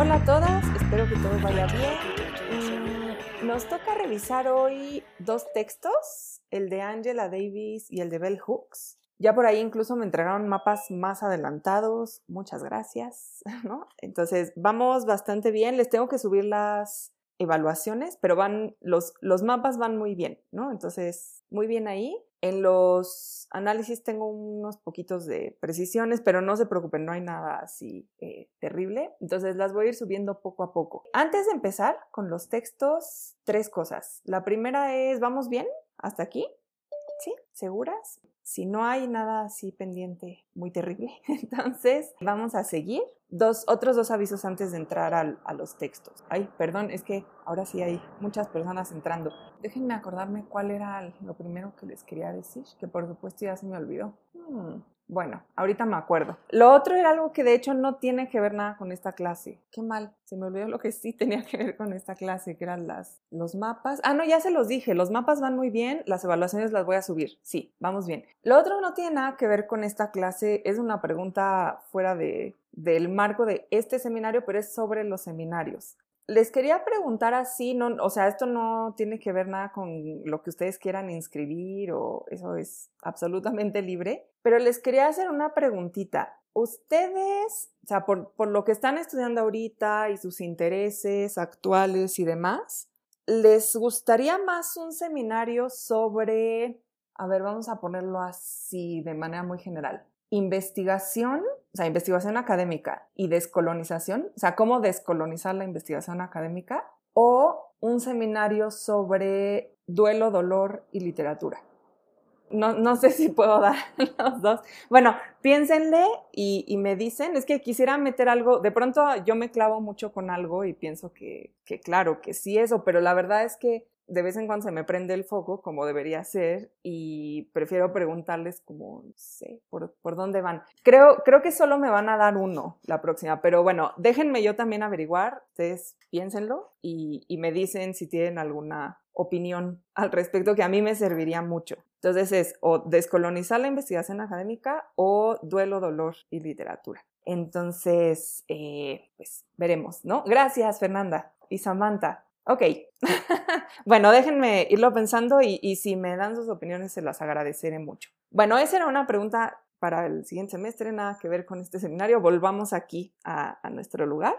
Hola a todas, espero que todo vaya bien. Nos toca revisar hoy dos textos, el de Angela Davis y el de Bell Hooks. Ya por ahí incluso me entregaron mapas más adelantados, muchas gracias, ¿no? Entonces vamos bastante bien, les tengo que subir las evaluaciones, pero van, los, los mapas van muy bien, ¿no? Entonces, muy bien ahí. En los análisis tengo unos poquitos de precisiones, pero no se preocupen, no hay nada así eh, terrible. Entonces las voy a ir subiendo poco a poco. Antes de empezar con los textos, tres cosas. La primera es, ¿vamos bien? ¿Hasta aquí? ¿Sí? ¿Seguras? Si no hay nada así pendiente muy terrible, entonces vamos a seguir. Dos, otros dos avisos antes de entrar a los textos. Ay, perdón, es que ahora sí hay muchas personas entrando. Déjenme acordarme cuál era lo primero que les quería decir, que por supuesto ya se me olvidó. Hmm, bueno, ahorita me acuerdo. Lo otro era algo que de hecho no tiene que ver nada con esta clase. Qué mal, se me olvidó lo que sí tenía que ver con esta clase, que eran los mapas. Ah, no, ya se los dije, los mapas van muy bien, las evaluaciones las voy a subir. Sí, vamos bien. Lo otro no tiene nada que ver con esta clase, es una pregunta fuera de, del marco de este seminario, pero es sobre los seminarios. Les quería preguntar así, no, o sea, esto no tiene que ver nada con lo que ustedes quieran inscribir o eso es absolutamente libre, pero les quería hacer una preguntita. Ustedes, o sea, por, por lo que están estudiando ahorita y sus intereses actuales y demás, ¿les gustaría más un seminario sobre, a ver, vamos a ponerlo así de manera muy general, investigación, o sea, investigación académica y descolonización, o sea, cómo descolonizar la investigación académica, o un seminario sobre duelo, dolor y literatura. No, no sé si puedo dar los dos. Bueno, piénsenle y, me dicen, es que quisiera meter algo, de pronto yo me clavo mucho con algo y pienso que claro, que sí eso, pero la verdad es que de vez en cuando se me prende el foco como debería ser y prefiero preguntarles como, no sé, por, dónde van. Creo, creo que solo me van a dar uno la próxima, pero bueno, déjenme yo también averiguar, ustedes piénsenlo y, y me dicen si tienen alguna opinión al respecto que a mí me serviría mucho. Entonces es o descolonizar la investigación académica o duelo, dolor y literatura. Entonces, eh, pues veremos, ¿no? Gracias, Fernanda y Samantha. Ok, bueno, déjenme irlo pensando y, si me dan sus opiniones se las agradeceré mucho. Bueno, esa era una pregunta para el siguiente semestre, nada que ver con este seminario. Volvamos aquí a, a nuestro lugar.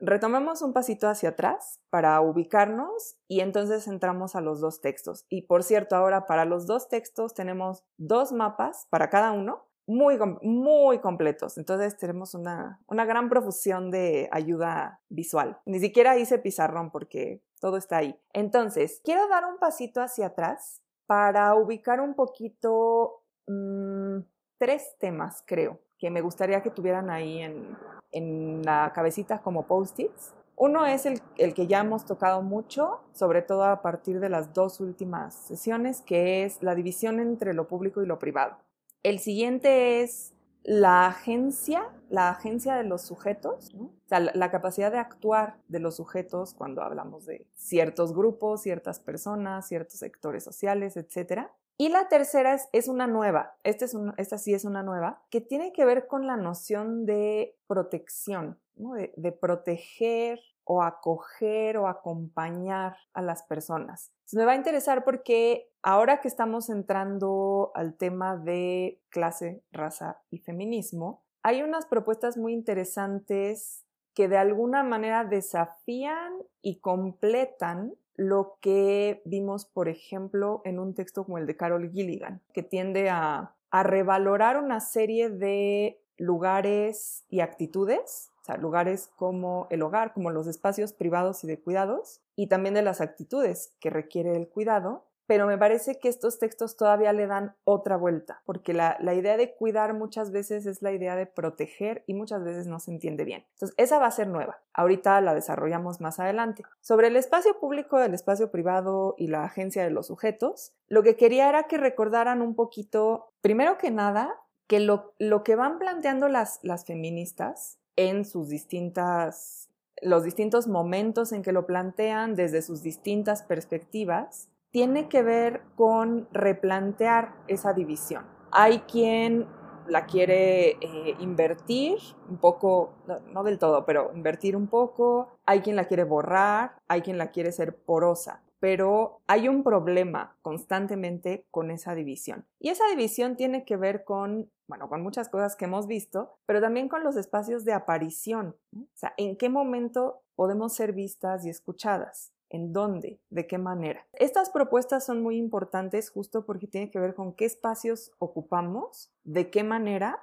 Retomemos un pasito hacia atrás para ubicarnos y entonces entramos a los dos textos. Y por cierto, ahora para los dos textos tenemos dos mapas para cada uno muy, muy completos. Entonces tenemos una, una gran profusión de ayuda visual. Ni siquiera hice pizarrón porque todo está ahí. Entonces, quiero dar un pasito hacia atrás para ubicar un poquito mmm, tres temas, creo, que me gustaría que tuvieran ahí en, en la cabecita como post-its. Uno es el, el, que ya hemos tocado mucho, sobre todo a partir de las dos últimas sesiones, que es la división entre lo público y lo privado. El siguiente es la agencia, la agencia de los sujetos, la, capacidad de actuar de los sujetos cuando hablamos de ciertos grupos, ciertas personas, ciertos sectores sociales, etc. Y la tercera es, una nueva, esta, es un, esta sí es una nueva, que tiene que ver con la noción de protección, de, proteger o acoger o acompañar a las personas. Me va a interesar porque ahora que estamos entrando al tema de clase, raza y feminismo, hay unas propuestas muy interesantes que de alguna manera desafían y completan lo que vimos, por ejemplo, en un texto como el de Carol Gilligan, que tiende a, revalorar una serie de lugares y actitudes o sea, lugares como el hogar, como los espacios privados y de cuidados, y también de las actitudes que requiere el cuidado, pero me parece que estos textos todavía le dan otra vuelta, porque la, la, idea de cuidar muchas veces es la idea de proteger y muchas veces no se entiende bien. Entonces, esa va a ser nueva. Ahorita la desarrollamos más adelante. Sobre el espacio público, el espacio privado y la agencia de los sujetos, lo que quería era que recordaran un poquito, primero que nada, que lo, lo que van planteando las, las feministas en sus distintas, los distintos momentos en que lo plantean desde sus distintas perspectivas, tiene que ver con replantear esa división. Hay quien la quiere eh, invertir un poco, no, del todo, pero invertir un poco, hay quien la quiere borrar, hay quien la quiere ser porosa, pero hay un problema constantemente con esa división. Y esa división tiene que ver con, bueno, con muchas cosas que hemos visto, pero también con los espacios de aparición. O sea, ¿en qué momento podemos ser vistas y escuchadas? ¿En dónde? ¿De qué manera? Estas propuestas son muy importantes justo porque tienen que ver con qué espacios ocupamos, de qué manera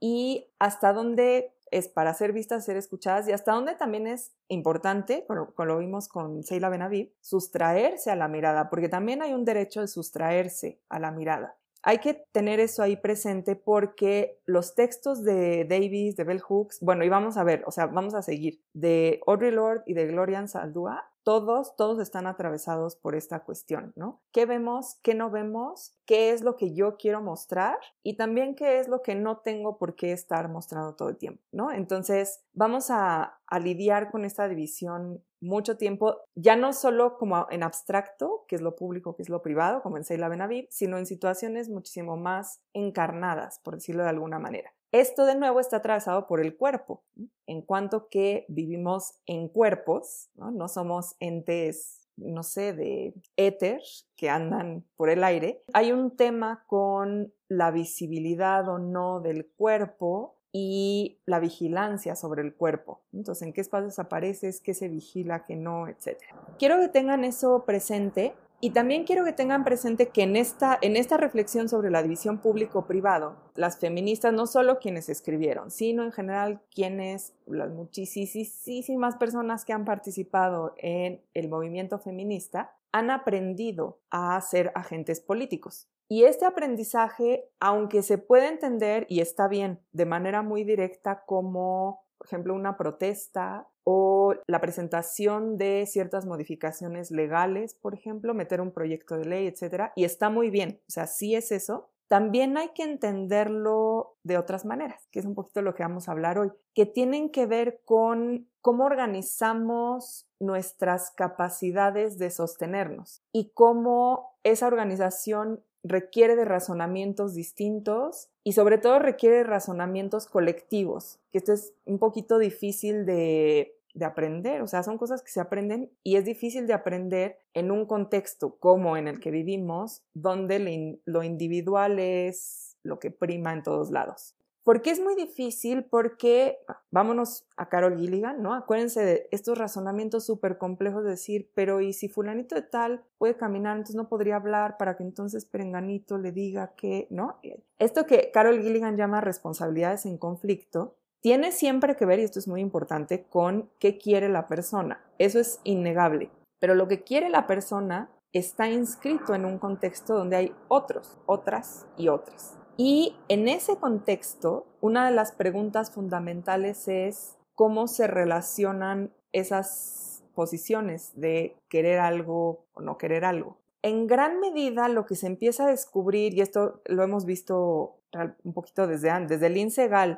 y hasta dónde es para ser vistas, ser escuchadas y hasta dónde también es importante, como, lo vimos con Seila Benaviv, sustraerse a la mirada, porque también hay un derecho de sustraerse a la mirada. Hay que tener eso ahí presente porque los textos de Davis, de Bell Hooks, bueno, y vamos a ver, o sea, vamos a seguir, de Audre Lorde y de Glorian Saldúa, todos, todos están atravesados por esta cuestión, ¿no? ¿Qué vemos? ¿Qué no vemos? ¿Qué es lo que yo quiero mostrar? Y también qué es lo que no tengo por qué estar mostrando todo el tiempo, ¿no? Entonces, vamos a, lidiar con esta división mucho tiempo, ya no solo como en abstracto, que es lo público, que es lo privado, como en Seila Benaviv, sino en situaciones muchísimo más encarnadas, por decirlo de alguna manera. Esto de nuevo está atravesado por el cuerpo, en cuanto que vivimos en cuerpos, ¿no? somos entes, no sé, de éter que andan por el aire. Hay un tema con la visibilidad o no del cuerpo y la vigilancia sobre el cuerpo. Entonces, ¿en qué espacios apareces? ¿Qué se vigila? ¿Qué no? Etcétera. Quiero que tengan eso presente y también quiero que tengan presente que en esta, en esta reflexión sobre la división público-privado, las feministas, no solo quienes escribieron, sino en general quienes, las muchísimas personas que han participado en el movimiento feminista, han aprendido a ser agentes políticos. Y este aprendizaje, aunque se puede entender y está bien de manera muy directa como por ejemplo, una protesta o la presentación de ciertas modificaciones legales, por ejemplo, meter un proyecto de ley, etcétera, y está muy bien, o sea, sí es eso. También hay que entenderlo de otras maneras, que es un poquito lo que vamos a hablar hoy, que tienen que ver con cómo organizamos nuestras capacidades de sostenernos y cómo esa organización requiere de razonamientos distintos y sobre todo requiere de razonamientos colectivos, que esto es un poquito difícil de, aprender, o sea, son cosas que se aprenden y es difícil de aprender en un contexto como en el que vivimos, donde lo individual es lo que prima en todos lados. ¿Por qué es muy difícil? Porque, vámonos a Carol Gilligan, ¿no? Acuérdense de estos razonamientos súper complejos de decir, pero ¿y si fulanito de tal puede caminar, entonces no podría hablar para que entonces Perenganito le diga que, ¿no? Esto que Carol Gilligan llama responsabilidades en conflicto, tiene siempre que ver, y esto es muy importante, con qué quiere la persona. Eso es innegable. Pero lo que quiere la persona está inscrito en un contexto donde hay otros, otras y otras. Y en ese contexto, una de las preguntas fundamentales es cómo se relacionan esas posiciones de querer algo o no querer algo. En gran medida lo que se empieza a descubrir, y esto lo hemos visto un poquito desde antes, desde Lynn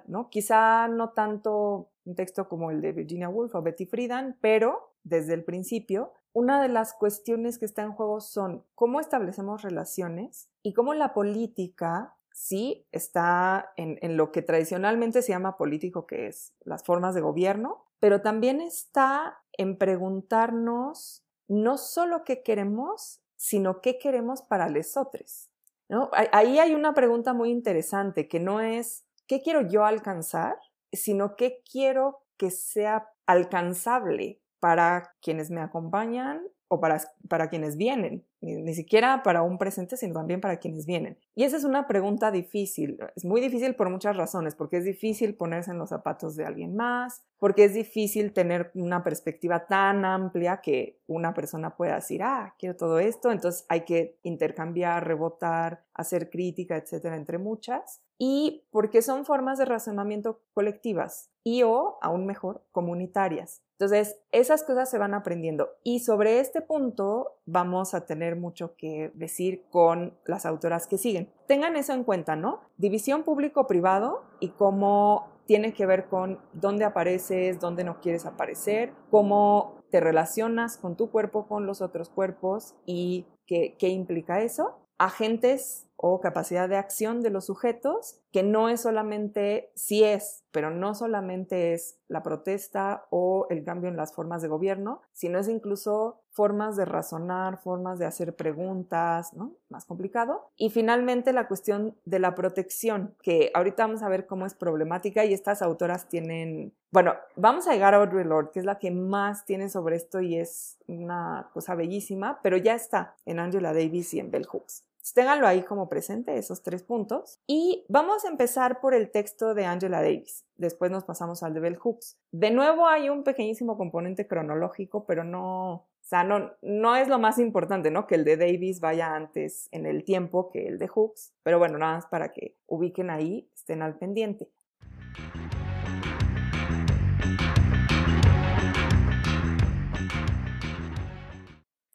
¿no? Quizá no tanto un texto como el de Virginia Woolf o Betty Friedan, pero desde el principio, una de las cuestiones que está en juego son cómo establecemos relaciones y cómo la política sí está en, lo que tradicionalmente se llama político, que es las formas de gobierno, pero también está en preguntarnos no solo qué queremos, sino qué queremos para otros. ¿No? Ahí hay una pregunta muy interesante que no es qué quiero yo alcanzar, sino qué quiero que sea alcanzable para quienes me acompañan o para, para quienes vienen ni, siquiera para un presente, sino también para quienes vienen. Y esa es una pregunta difícil. Es muy difícil por muchas razones, porque es difícil ponerse en los zapatos de alguien más, porque es difícil tener una perspectiva tan amplia que una persona pueda decir, ah, quiero todo esto, entonces hay que intercambiar, rebotar, hacer crítica, etcétera, entre muchas. Y porque son formas de razonamiento colectivas y o, aún mejor, comunitarias. Entonces, esas cosas se van aprendiendo. Y sobre este punto vamos a tener mucho que decir con las autoras que siguen. Tengan eso en cuenta, ¿no? División público-privado y cómo tiene que ver con dónde apareces, dónde no quieres aparecer, cómo te relacionas con tu cuerpo, con los otros cuerpos y ¿Qué, qué implica eso? Agentes o capacidad de acción de los sujetos, que no es solamente, sí es, pero no solamente es la protesta o el cambio en las formas de gobierno, sino es incluso formas de razonar, formas de hacer preguntas, ¿no? Más complicado. Y finalmente la cuestión de la protección, que ahorita vamos a ver cómo es problemática y estas autoras tienen, bueno, vamos a llegar a Audre Lorde, que es la que más tiene sobre esto y es una cosa bellísima, pero ya está en Angela Davis y en Bell Hooks. Ténganlo ahí como presente, esos tres puntos. Y vamos a empezar por el texto de Angela Davis. Después nos pasamos al de Bell Hooks. De nuevo hay un pequeñísimo componente cronológico, pero no, o sea, no, no es lo más importante, ¿no? Que el de Davis vaya antes en el tiempo que el de Hooks. Pero bueno, nada más para que ubiquen ahí, estén al pendiente.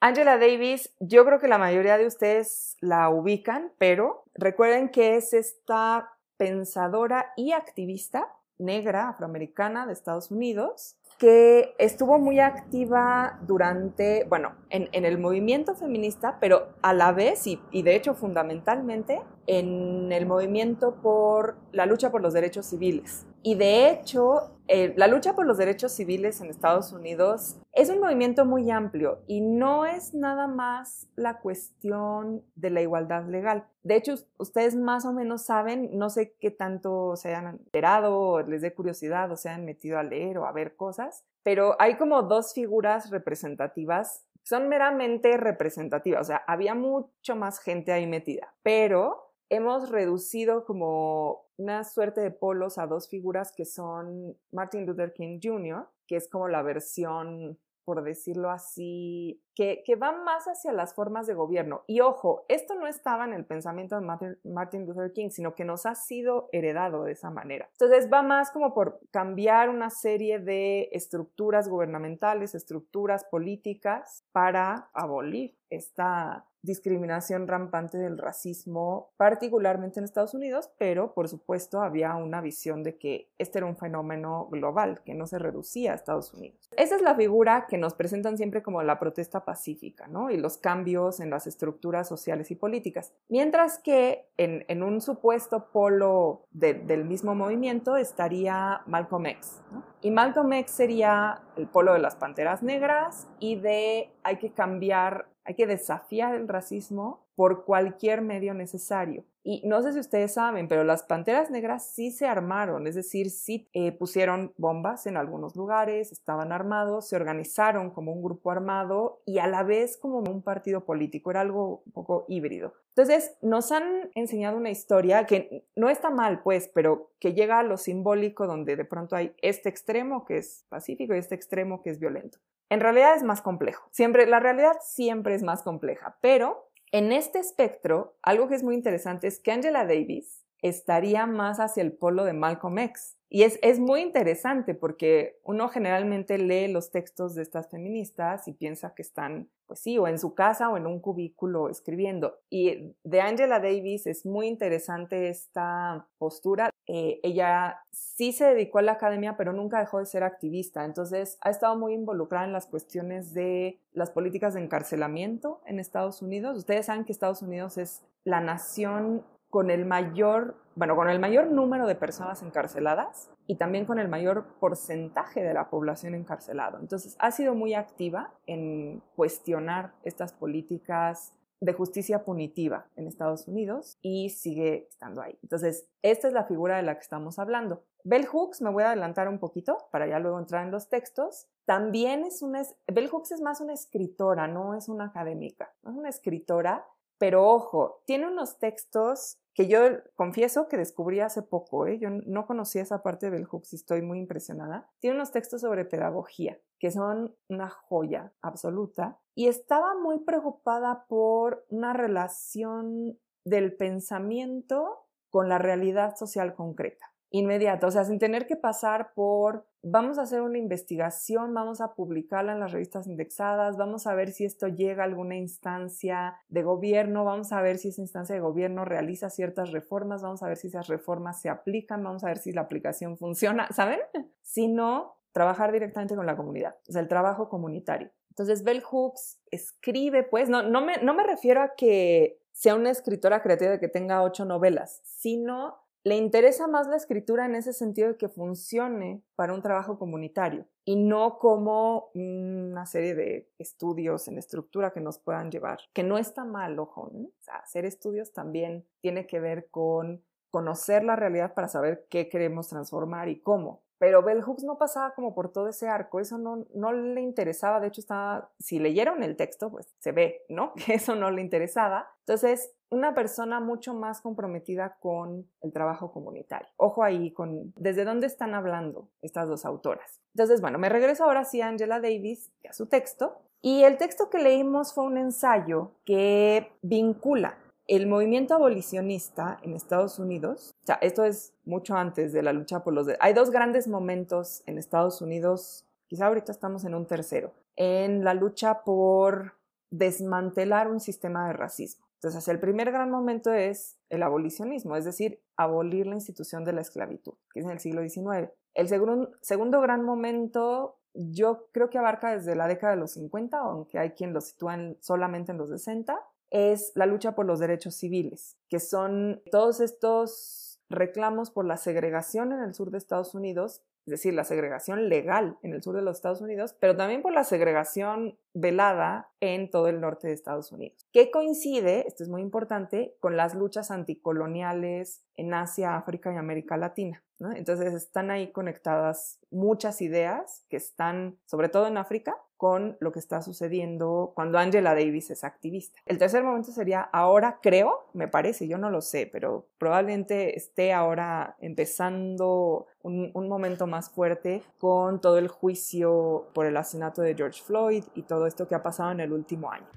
Angela Davis, yo creo que la mayoría de ustedes la ubican, pero recuerden que es esta pensadora y activista negra afroamericana de Estados Unidos que estuvo muy activa durante, bueno, en, el movimiento feminista, pero a la vez y, de hecho fundamentalmente en el movimiento por la lucha por los derechos civiles. Y de hecho, eh, la lucha por los derechos civiles en Estados Unidos es un movimiento muy amplio y no es nada más la cuestión de la igualdad legal. De hecho, ustedes más o menos saben, no sé qué tanto se hayan enterado les dé curiosidad o se han metido a leer o a ver cosas, pero hay como dos figuras representativas son meramente representativas, o sea, había mucho más gente ahí metida, pero hemos reducido como una suerte de polos a dos figuras que son Martin Luther King Jr., que es como la versión por decirlo así, que, va más hacia las formas de gobierno. Y ojo, esto no estaba en el pensamiento de Martin, Luther King, sino que nos ha sido heredado de esa manera. Entonces va más como por cambiar una serie de estructuras gubernamentales, estructuras políticas para abolir esta discriminación rampante del racismo, particularmente en Estados Unidos, pero por supuesto había una visión de que este era un fenómeno global, que no se reducía a Estados Unidos. Esa es la figura que nos presentan siempre como la protesta pacífica, ¿no? Y los cambios en las estructuras sociales y políticas. Mientras que en, un supuesto polo del mismo movimiento estaría Malcolm X, ¿no? Y Malcolm X sería el polo de las panteras negras y de hay que cambiar hay que desafiar el racismo por cualquier medio necesario. Y no sé si ustedes saben, pero las Panteras Negras sí se armaron, es decir, sí eh, pusieron bombas en algunos lugares, estaban armados, se organizaron como un grupo armado y a la vez como un partido político, era algo un poco híbrido. Entonces, nos han enseñado una historia que no está mal, pues, pero que llega a lo simbólico donde de pronto hay este extremo que es pacífico y este extremo que es violento. En realidad es más complejo. Siempre, la realidad siempre es más compleja, pero en este espectro, algo que es muy interesante es que Angela Davis estaría más hacia el polo de Malcolm X. Y es, es, muy interesante porque uno generalmente lee los textos de estas feministas y piensa que están, pues sí, o en su casa o en un cubículo escribiendo. Y de Angela Davis es muy interesante esta postura. Eh, ella sí se dedicó a la academia, pero nunca dejó de ser activista. Entonces ha estado muy involucrada en las cuestiones de las políticas de encarcelamiento en Estados Unidos. Ustedes saben que Estados Unidos es la nación con el mayor, bueno, con el mayor número de personas encarceladas y también con el mayor porcentaje de la población encarcelada. Entonces, ha sido muy activa en cuestionar estas políticas de justicia punitiva en Estados Unidos y sigue estando ahí. Entonces, esta es la figura de la que estamos hablando. Bell Hooks, me voy a adelantar un poquito para ya luego entrar en los textos, también es una, Bell Hooks es más una escritora, no es una académica, es una escritora, pero ojo, tiene unos textos que yo confieso que descubrí hace poco, ¿eh? yo no conocía esa parte de Bell Hooks y estoy muy impresionada. Tiene unos textos sobre pedagogía que son una joya absoluta y estaba muy preocupada por una relación del pensamiento con la realidad social concreta inmediato, o sea, sin tener que pasar por, vamos a hacer una investigación, vamos a publicarla en las revistas indexadas, vamos a ver si esto llega a alguna instancia de gobierno, vamos a ver si esa instancia de gobierno realiza ciertas reformas, vamos a ver si esas reformas se aplican, vamos a ver si la aplicación funciona, ¿saben? Si no, trabajar directamente con la comunidad, o sea, el trabajo comunitario. Entonces, Bell Hooks escribe, pues, no, no, me, no me refiero a que sea una escritora creativa que tenga ocho novelas, sino le interesa más la escritura en ese sentido de que funcione para un trabajo comunitario y no como una serie de estudios en estructura que nos puedan llevar, que no está mal, ojo, sea, hacer estudios también tiene que ver con conocer la realidad para saber qué queremos transformar y cómo. Pero Bell Hooks no pasaba como por todo ese arco, eso no, no le interesaba, de hecho estaba, si leyeron el texto, pues se ve, ¿no? Que eso no le interesaba. Entonces, una persona mucho más comprometida con el trabajo comunitario. Ojo ahí con desde dónde están hablando estas dos autoras. Entonces, bueno, me regreso ahora sí a Angela Davis y a su texto. Y el texto que leímos fue un ensayo que vincula el movimiento abolicionista en Estados Unidos, o sea, esto es mucho antes de la lucha por los... Hay dos grandes momentos en Estados Unidos, quizá ahorita estamos en un tercero, en la lucha por desmantelar un sistema de racismo. Entonces, el primer gran momento es el abolicionismo, es decir, abolir la institución de la esclavitud, que es en el siglo XIX. El segundo, segundo gran momento yo creo que abarca desde la década de los 50, aunque hay quien lo sitúa solamente en los 60, es la lucha por los derechos civiles, que son todos estos reclamos por la segregación en el sur de Estados Unidos, es decir, la segregación legal en el sur de los Estados Unidos, pero también por la segregación velada en todo el norte de Estados Unidos, que coincide, esto es muy importante, con las luchas anticoloniales en Asia, África y América Latina. Entonces están ahí conectadas muchas ideas que están, sobre todo en África, con lo que está sucediendo cuando Angela Davis es activista. El tercer momento sería ahora, creo, me parece, yo no lo sé, pero probablemente esté ahora empezando un, momento más fuerte con todo el juicio por el asesinato de George Floyd y todo esto que ha pasado en el último año.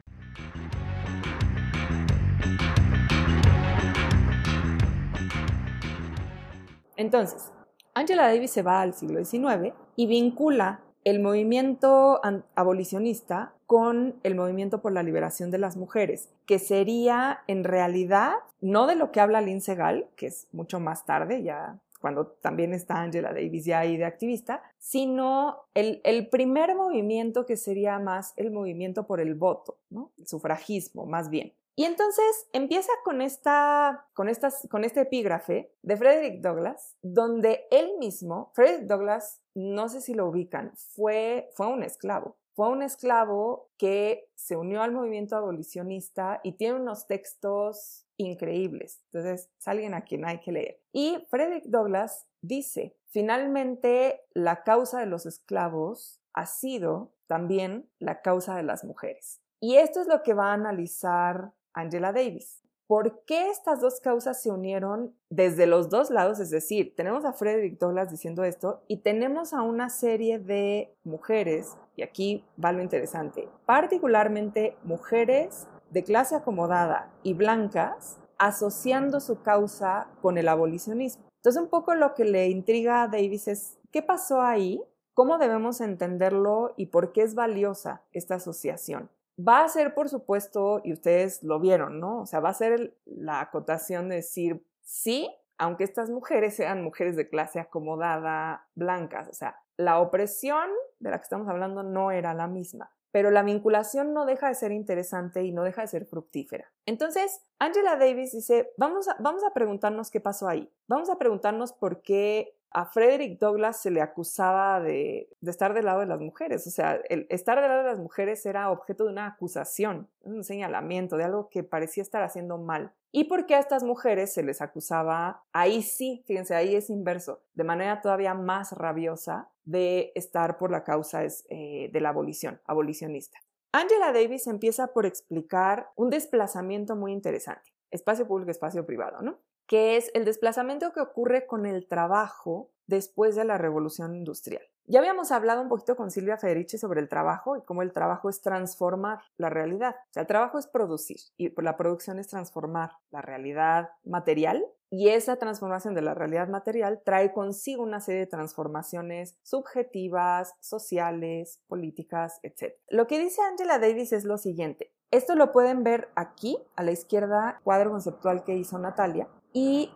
Entonces, Angela Davis se va al siglo XIX y vincula el movimiento abolicionista con el movimiento por la liberación de las mujeres, que sería en realidad no de lo que habla Lindsay Gall, que es mucho más tarde, ya cuando también está Angela Davis ya ahí de activista, sino el, el, primer movimiento que sería más el movimiento por el voto, ¿no? el sufragismo más bien. Y entonces empieza con, esta, con, estas, con este epígrafe de Frederick Douglass, donde él mismo, Frederick Douglass, no sé si lo ubican, fue, fue un esclavo. Fue un esclavo que se unió al movimiento abolicionista y tiene unos textos increíbles. Entonces, es alguien a quien hay que leer. Y Frederick Douglass dice, finalmente la causa de los esclavos ha sido también la causa de las mujeres. Y esto es lo que va a analizar Angela Davis. ¿Por qué estas dos causas se unieron desde los dos lados? Es decir, tenemos a Frederick Douglass diciendo esto y tenemos a una serie de mujeres, y aquí va lo interesante, particularmente mujeres de clase acomodada y blancas, asociando su causa con el abolicionismo. Entonces, un poco lo que le intriga a Davis es, ¿qué pasó ahí? ¿Cómo debemos entenderlo y por qué es valiosa esta asociación? Va a ser, por supuesto, y ustedes lo vieron, ¿no? O sea, va a ser la acotación de decir, sí, aunque estas mujeres sean mujeres de clase acomodada, blancas, o sea, la opresión de la que estamos hablando no era la misma, pero la vinculación no deja de ser interesante y no deja de ser fructífera. Entonces, Angela Davis dice, vamos a, vamos a preguntarnos qué pasó ahí, vamos a preguntarnos por qué a Frederick Douglass se le acusaba de, estar del lado de las mujeres. O sea, estar del lado de las mujeres era objeto de una acusación, un señalamiento de algo que parecía estar haciendo mal. ¿Y por qué a estas mujeres se les acusaba? Ahí sí, fíjense, ahí es inverso, de manera todavía más rabiosa de estar por la causa eh, de la abolición, abolicionista. Angela Davis empieza por explicar un desplazamiento muy interesante, espacio público, espacio privado, ¿no? Que es el desplazamiento que ocurre con el trabajo después de la revolución industrial. Ya habíamos hablado un poquito con Silvia Federici sobre el trabajo y cómo el trabajo es transformar la realidad. O sea, el trabajo es producir y la producción es transformar la realidad material y esa transformación de la realidad material trae consigo una serie de transformaciones subjetivas, sociales, políticas, etc. Lo que dice Angela Davis es lo siguiente. Esto lo pueden ver aquí, a la izquierda, cuadro conceptual que hizo Natalia. Y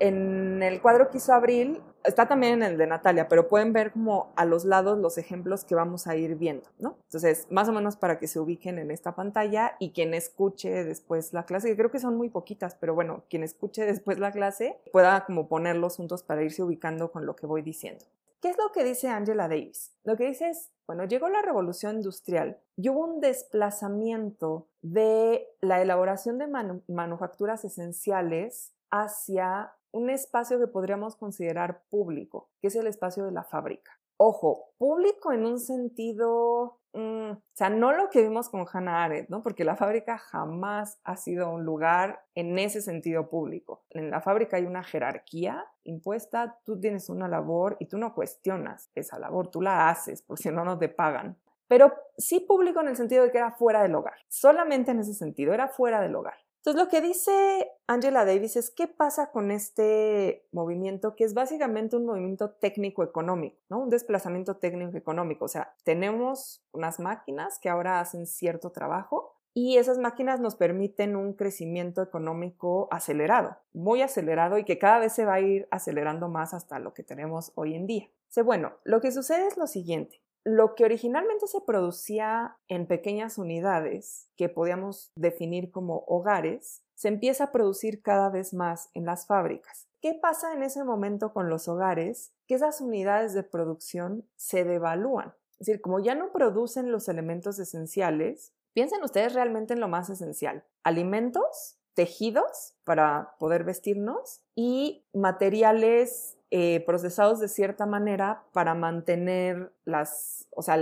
en el cuadro que hizo Abril, está también en el de Natalia, pero pueden ver como a los lados los ejemplos que vamos a ir viendo, ¿no? Entonces, más o menos para que se ubiquen en esta pantalla y quien escuche después la clase, que creo que son muy poquitas, pero bueno, quien escuche después la clase pueda como ponerlos juntos para irse ubicando con lo que voy diciendo. ¿Qué es lo que dice Angela Davis? Lo que dice es, bueno, llegó la revolución industrial y hubo un desplazamiento de la elaboración de manufacturas esenciales hacia un espacio que podríamos considerar público, que es el espacio de la fábrica. Ojo, público en un sentido, mm, o sea, no lo que vimos con Hannah Arendt, ¿no? Porque la fábrica jamás ha sido un lugar en ese sentido público. En la fábrica hay una jerarquía impuesta, tú tienes una labor y tú no cuestionas esa labor, tú la haces, porque si no, no te pagan. Pero sí público en el sentido de que era fuera del hogar, solamente en ese sentido, era fuera del hogar. Entonces, lo que dice Angela Davis es qué pasa con este movimiento, que es básicamente un movimiento técnico-económico, ¿no? Un desplazamiento técnico-económico. O sea, tenemos unas máquinas que ahora hacen cierto trabajo y esas máquinas nos permiten un crecimiento económico acelerado, muy acelerado y que cada vez se va a ir acelerando más hasta lo que tenemos hoy en día. bueno, lo que sucede es lo siguiente lo que originalmente se producía en pequeñas unidades, que podíamos definir como hogares, se empieza a producir cada vez más en las fábricas. ¿Qué pasa en ese momento con los hogares? Que esas unidades de producción se devalúan. Es decir, como ya no producen los elementos esenciales, piensen ustedes realmente en lo más esencial. Alimentos, tejidos para poder vestirnos y materiales eh, procesados de cierta manera para mantener las, o sea,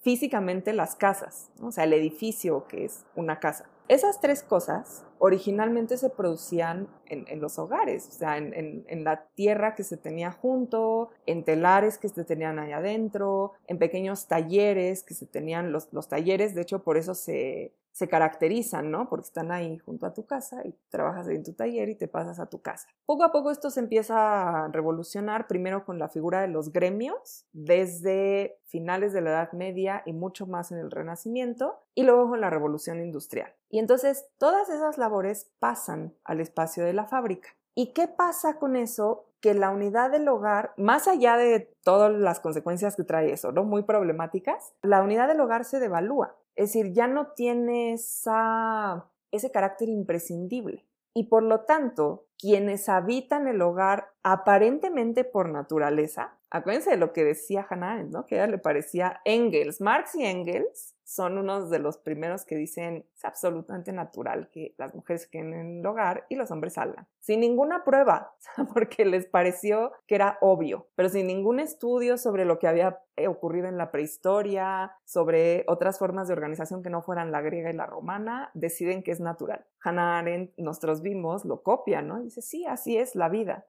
físicamente las casas, o sea, el edificio que es una casa. Esas tres cosas originalmente se producían en, los hogares, o sea, en, la tierra que se tenía junto, en telares que se tenían ahí adentro, en pequeños talleres que se tenían, los, los talleres, de hecho, por eso se, se caracterizan, ¿no? Porque están ahí junto a tu casa y trabajas en tu taller y te pasas a tu casa. Poco a poco esto se empieza a revolucionar, primero con la figura de los gremios, desde finales de la Edad Media y mucho más en el Renacimiento, y luego con la Revolución Industrial. Y entonces todas esas labores pasan al espacio de la fábrica. ¿Y qué pasa con eso? Que la unidad del hogar, más allá de todas las consecuencias que trae eso, ¿no? Muy problemáticas, la unidad del hogar se devalúa. Es decir, ya no tiene ese carácter imprescindible. Y por lo tanto, quienes habitan el hogar aparentemente por naturaleza, acuérdense de lo que decía Hannah ¿no? Que a ella le parecía Engels, Marx y Engels son unos de los primeros que dicen es absolutamente natural que las mujeres queden en el hogar y los hombres salgan. Sin ninguna prueba, porque les pareció que era obvio, pero sin ningún estudio sobre lo que había eh, ocurrido en la prehistoria, sobre otras formas de organización que no fueran la griega y la romana, deciden que es natural. Hannah Arendt, nosotros vimos, lo copia, ¿no? dice, sí, así es la vida.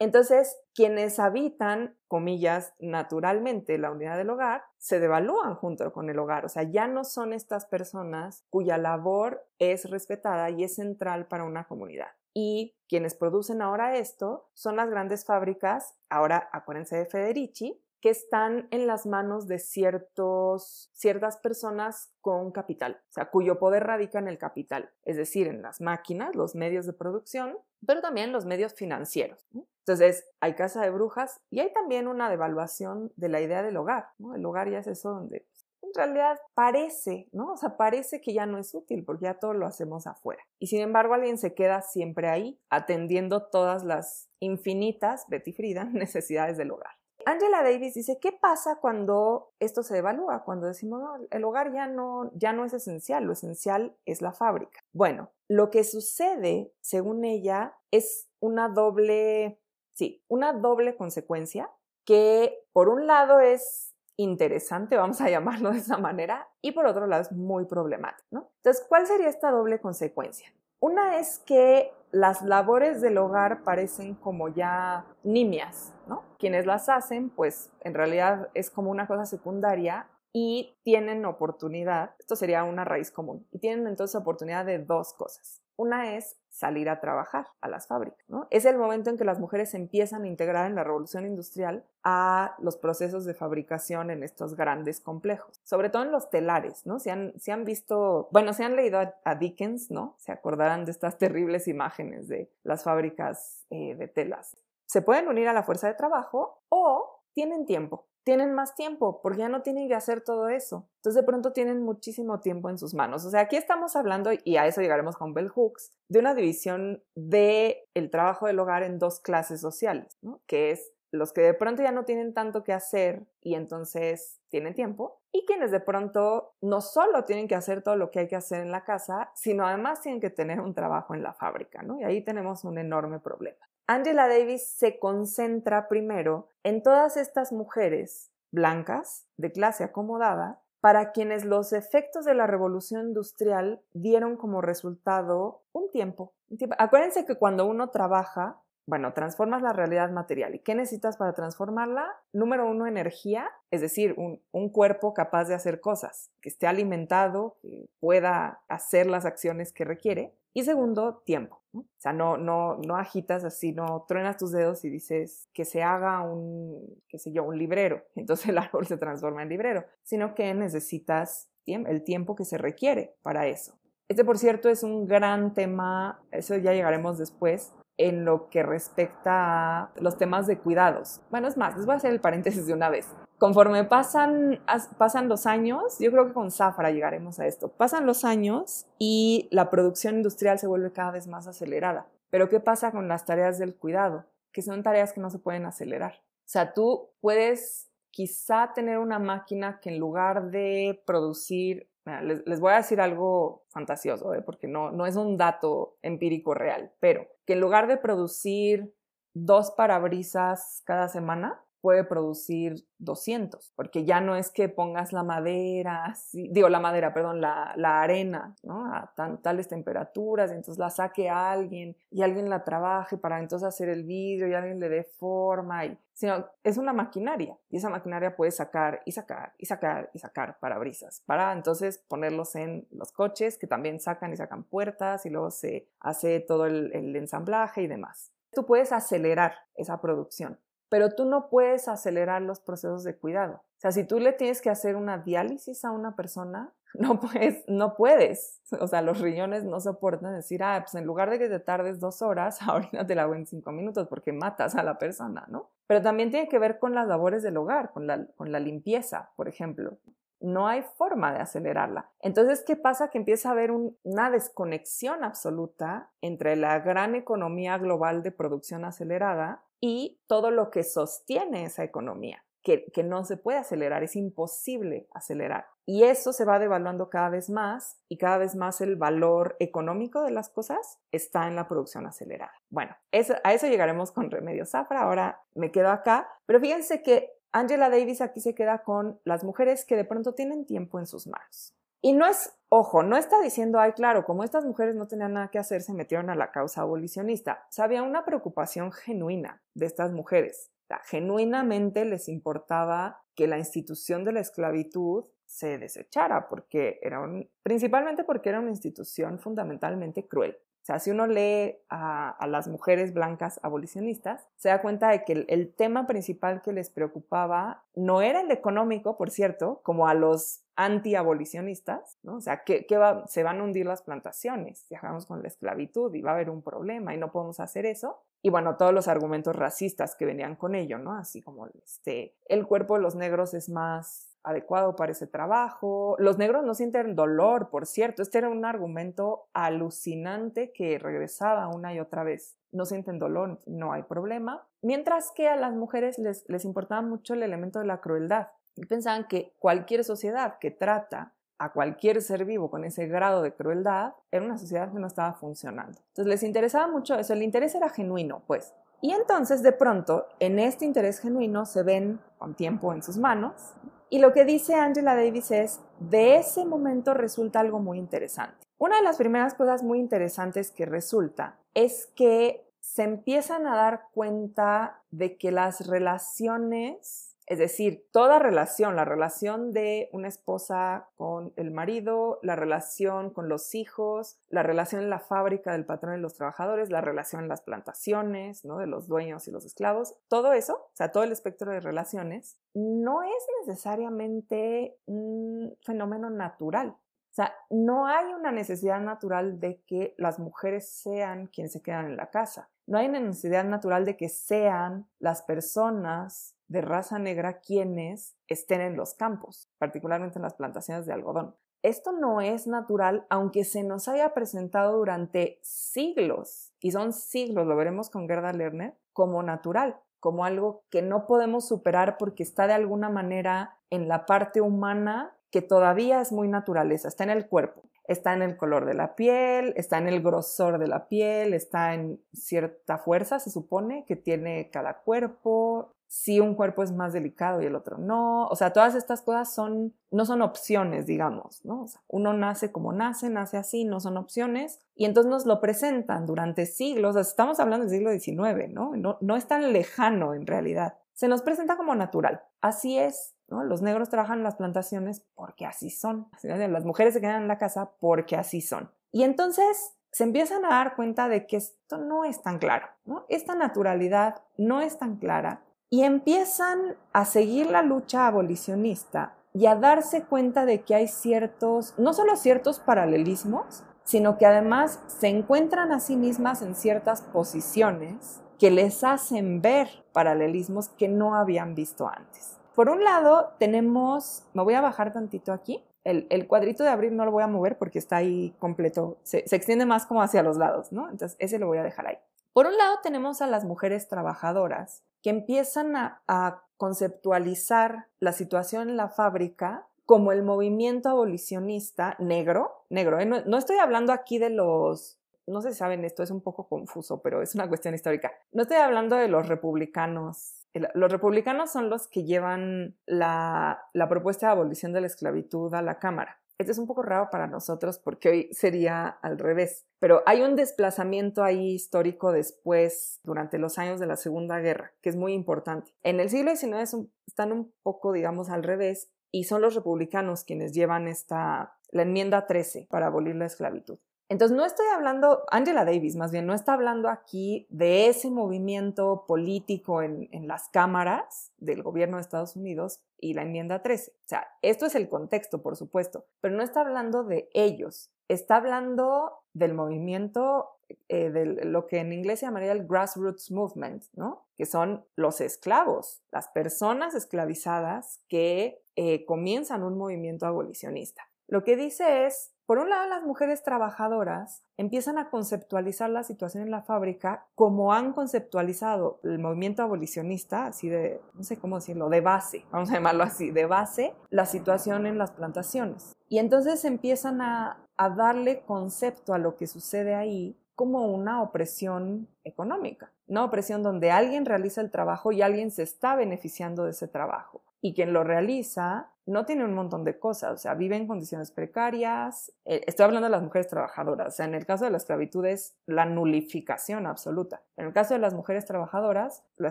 Entonces, quienes habitan, comillas, naturalmente la unidad del hogar, se devalúan junto con el hogar. O sea, ya no son estas personas cuya labor es respetada y es central para una comunidad. Y quienes producen ahora esto son las grandes fábricas, ahora acuérdense de Federici, que están en las manos de ciertas personas con capital, o sea, cuyo poder radica en el capital, es decir, en las máquinas, los medios de producción, pero también los medios financieros. Entonces, hay casa de brujas y hay también una devaluación de la idea del hogar. ¿no? El hogar ya es eso donde pues, en realidad parece, ¿no? O sea, parece que ya no es útil porque ya todo lo hacemos afuera. Y sin embargo, alguien se queda siempre ahí atendiendo todas las infinitas, Betty Frida, necesidades del hogar. Angela Davis dice, ¿qué pasa cuando esto se devalúa? Cuando decimos, no, el hogar ya no, ya no es esencial, lo esencial es la fábrica. Bueno, lo que sucede, según ella, es una doble, sí, una doble consecuencia que por un lado es interesante, vamos a llamarlo de esa manera, y por otro lado es muy problemático. Entonces, ¿cuál sería esta doble consecuencia? Una es que las labores del hogar parecen como ya nimias, ¿no? Quienes las hacen, pues en realidad es como una cosa secundaria y tienen oportunidad, esto sería una raíz común, y tienen entonces oportunidad de dos cosas. Una es salir a trabajar a las fábricas. ¿no? Es el momento en que las mujeres empiezan a integrar en la revolución industrial a los procesos de fabricación en estos grandes complejos, sobre todo en los telares, ¿no? Se han, han visto, bueno, se han leído a, Dickens, ¿no? Se acordarán de estas terribles imágenes de las fábricas eh, de telas se pueden unir a la fuerza de trabajo o tienen tiempo tienen más tiempo porque ya no tienen que hacer todo eso. Entonces de pronto tienen muchísimo tiempo en sus manos. O sea, aquí estamos hablando, y a eso llegaremos con Bell Hooks, de una división de el trabajo del hogar en dos clases sociales, ¿no? que es los que de pronto ya no tienen tanto que hacer y entonces tienen tiempo, y quienes de pronto no solo tienen que hacer todo lo que hay que hacer en la casa, sino además tienen que tener un trabajo en la fábrica, ¿no? Y ahí tenemos un enorme problema. Angela Davis se concentra primero en todas estas mujeres blancas, de clase acomodada, para quienes los efectos de la revolución industrial dieron como resultado un tiempo. Acuérdense que cuando uno trabaja, bueno, transformas la realidad material. ¿Y qué necesitas para transformarla? Número uno, energía, es decir, un, cuerpo capaz de hacer cosas, que esté alimentado, que pueda hacer las acciones que requiere. Y segundo, tiempo. O sea, no, no, no agitas así, no truenas tus dedos y dices que se haga un, qué sé yo, un librero. Entonces el árbol se transforma en librero, sino que necesitas el tiempo que se requiere para eso. Este, por cierto, es un gran tema, eso ya llegaremos después, en lo que respecta a los temas de cuidados. Bueno, es más, les voy a hacer el paréntesis de una vez. Conforme pasan, pasan los años, yo creo que con Zafra llegaremos a esto, pasan los años y la producción industrial se vuelve cada vez más acelerada. Pero ¿qué pasa con las tareas del cuidado? Que son tareas que no se pueden acelerar. O sea, tú puedes quizá tener una máquina que en lugar de producir les, voy a decir algo fantasioso, ¿eh? porque no, no es un dato empírico real, pero que en lugar de producir dos parabrisas cada semana, puede producir 200, porque ya no es que pongas la madera, digo la madera, perdón, la, arena, ¿no? A tales temperaturas, y entonces la saque a alguien y alguien la trabaje para entonces hacer el vidrio y alguien le dé forma, y, sino es una maquinaria y esa maquinaria puede sacar y sacar y sacar y sacar parabrisas para entonces ponerlos en los coches que también sacan y sacan puertas y luego se hace todo el ensamblaje y demás. Tú puedes acelerar esa producción pero tú no puedes acelerar los procesos de cuidado. O sea, si tú le tienes que hacer una diálisis a una persona, no puedes, no puedes. O sea, los riñones no soportan decir, ah, pues en lugar de que te tardes dos horas, ahorita te la hago en cinco minutos porque matas a la persona, ¿no? Pero también tiene que ver con las labores del hogar, con la, con la limpieza, por ejemplo. No hay forma de acelerarla. Entonces, ¿qué pasa? Que empieza a haber una desconexión absoluta entre la gran economía global de producción acelerada y todo lo que sostiene esa economía, que, no se puede acelerar, es imposible acelerar. Y eso se va devaluando cada vez más y cada vez más el valor económico de las cosas está en la producción acelerada. Bueno, a eso llegaremos con Remedio Zafra, ahora me quedo acá, pero fíjense que Angela Davis aquí se queda con las mujeres que de pronto tienen tiempo en sus manos. Y no es, ojo, no está diciendo, ay, claro, como estas mujeres no tenían nada que hacer, se metieron a la causa abolicionista. O había una preocupación genuina de estas mujeres. Genuinamente les importaba que la institución de la esclavitud se desechara, porque era un, principalmente porque era una institución fundamentalmente cruel. Sea, si uno lee a, las mujeres blancas abolicionistas, se da cuenta de que el, tema principal que les preocupaba no era el económico, por cierto, como a los anti-abolicionistas, ¿no? O sea, que, se van a hundir las plantaciones, viajamos con la esclavitud y va a haber un problema y no podemos hacer eso. Y bueno, todos los argumentos racistas que venían con ello, ¿no? Así como este, el cuerpo de los negros es más adecuado para ese trabajo. Los negros no sienten dolor, por cierto. Este era un argumento alucinante que regresaba una y otra vez. No sienten dolor, no hay problema. Mientras que a las mujeres les, les importaba mucho el elemento de la crueldad. Y pensaban que cualquier sociedad que trata a cualquier ser vivo con ese grado de crueldad era una sociedad que no estaba funcionando. Entonces les interesaba mucho eso, el interés era genuino, pues. Y entonces de pronto en este interés genuino se ven con tiempo en sus manos y lo que dice Angela Davis es, de ese momento resulta algo muy interesante. Una de las primeras cosas muy interesantes que resulta es que se empiezan a dar cuenta de que las relaciones es decir, toda relación, la relación de una esposa con el marido, la relación con los hijos, la relación en la fábrica del patrón y los trabajadores, la relación en las plantaciones, ¿no? De los dueños y los esclavos, todo eso, o sea, todo el espectro de relaciones, no es necesariamente un fenómeno natural. O sea, no hay una necesidad natural de que las mujeres sean quienes se quedan en la casa. No hay una necesidad natural de que sean las personas de raza negra quienes estén en los campos, particularmente en las plantaciones de algodón. Esto no es natural, aunque se nos haya presentado durante siglos, y son siglos, lo veremos con Gerda Lerner, como natural, como algo que no podemos superar porque está de alguna manera en la parte humana que todavía es muy naturaleza, está en el cuerpo, está en el color de la piel, está en el grosor de la piel, está en cierta fuerza, se supone, que tiene cada cuerpo, si un cuerpo es más delicado y el otro no. O sea, todas estas cosas son, no son opciones, digamos, ¿no? Uno nace como nace, nace así, no son opciones. Y entonces nos lo presentan durante siglos, estamos hablando del siglo XIX, ¿no? ¿no? No es tan lejano en realidad. Se nos presenta como natural. Así es, ¿no? Los negros trabajan en las plantaciones porque así son. Las mujeres se quedan en la casa porque así son. Y entonces se empiezan a dar cuenta de que esto no es tan claro, ¿no? Esta naturalidad no es tan clara y empiezan a seguir la lucha abolicionista y a darse cuenta de que hay ciertos, no solo ciertos paralelismos, sino que además se encuentran a sí mismas en ciertas posiciones que les hacen ver paralelismos que no habían visto antes. Por un lado, tenemos, me voy a bajar tantito aquí, el, cuadrito de abril no lo voy a mover porque está ahí completo, se, se extiende más como hacia los lados, ¿no? Entonces, ese lo voy a dejar ahí. Por un lado tenemos a las mujeres trabajadoras que empiezan a, conceptualizar la situación en la fábrica como el movimiento abolicionista negro, negro, ¿eh? no, estoy hablando aquí de los, no sé si saben, esto es un poco confuso, pero es una cuestión histórica. No estoy hablando de los republicanos. Los republicanos son los que llevan la propuesta de abolición de la esclavitud a la Cámara. Esto es un poco raro para nosotros porque hoy sería al revés, pero hay un desplazamiento ahí histórico después, durante los años de la Segunda Guerra, que es muy importante. En el siglo XIX están un poco, digamos, al revés y son los republicanos quienes llevan esta, la enmienda 13 para abolir la esclavitud. Entonces, no estoy hablando, Angela Davis más bien, no está hablando aquí de ese movimiento político en, las cámaras del gobierno de Estados Unidos y la enmienda 13. O sea, esto es el contexto, por supuesto, pero no está hablando de ellos, está hablando del movimiento, eh, de lo que en inglés se llamaría el grassroots movement, ¿no? Que son los esclavos, las personas esclavizadas que eh, comienzan un movimiento abolicionista. Lo que dice es, por un lado, las mujeres trabajadoras empiezan a conceptualizar la situación en la fábrica como han conceptualizado el movimiento abolicionista, así de, no sé cómo decirlo, de base, vamos a llamarlo así, de base, la situación en las plantaciones. Y entonces empiezan a, darle concepto a lo que sucede ahí como una opresión económica, una opresión donde alguien realiza el trabajo y alguien se está beneficiando de ese trabajo. Y quien lo realiza no tiene un montón de cosas, o sea, vive en condiciones precarias. Eh, estoy hablando de las mujeres trabajadoras, o sea, en el caso de la esclavitud es la nulificación absoluta. En el caso de las mujeres trabajadoras, la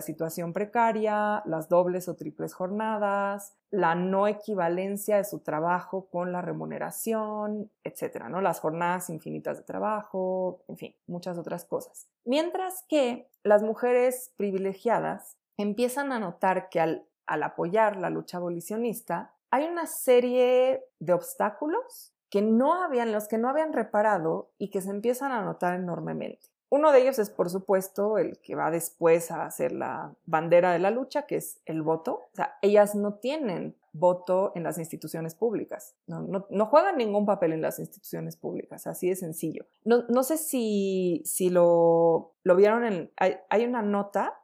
situación precaria, las dobles o triples jornadas, la no equivalencia de su trabajo con la remuneración, etcétera, ¿no? Las jornadas infinitas de trabajo, en fin, muchas otras cosas. Mientras que las mujeres privilegiadas empiezan a notar que al, al apoyar la lucha abolicionista, hay una serie de obstáculos que no habían, los que no habían reparado y que se empiezan a notar enormemente. Uno de ellos es, por supuesto, el que va después a ser la bandera de la lucha, que es el voto. O sea, ellas no tienen voto en las instituciones públicas, no, juegan ningún papel en las instituciones públicas, así de sencillo. No, sé si, si lo, lo vieron en... Hay una nota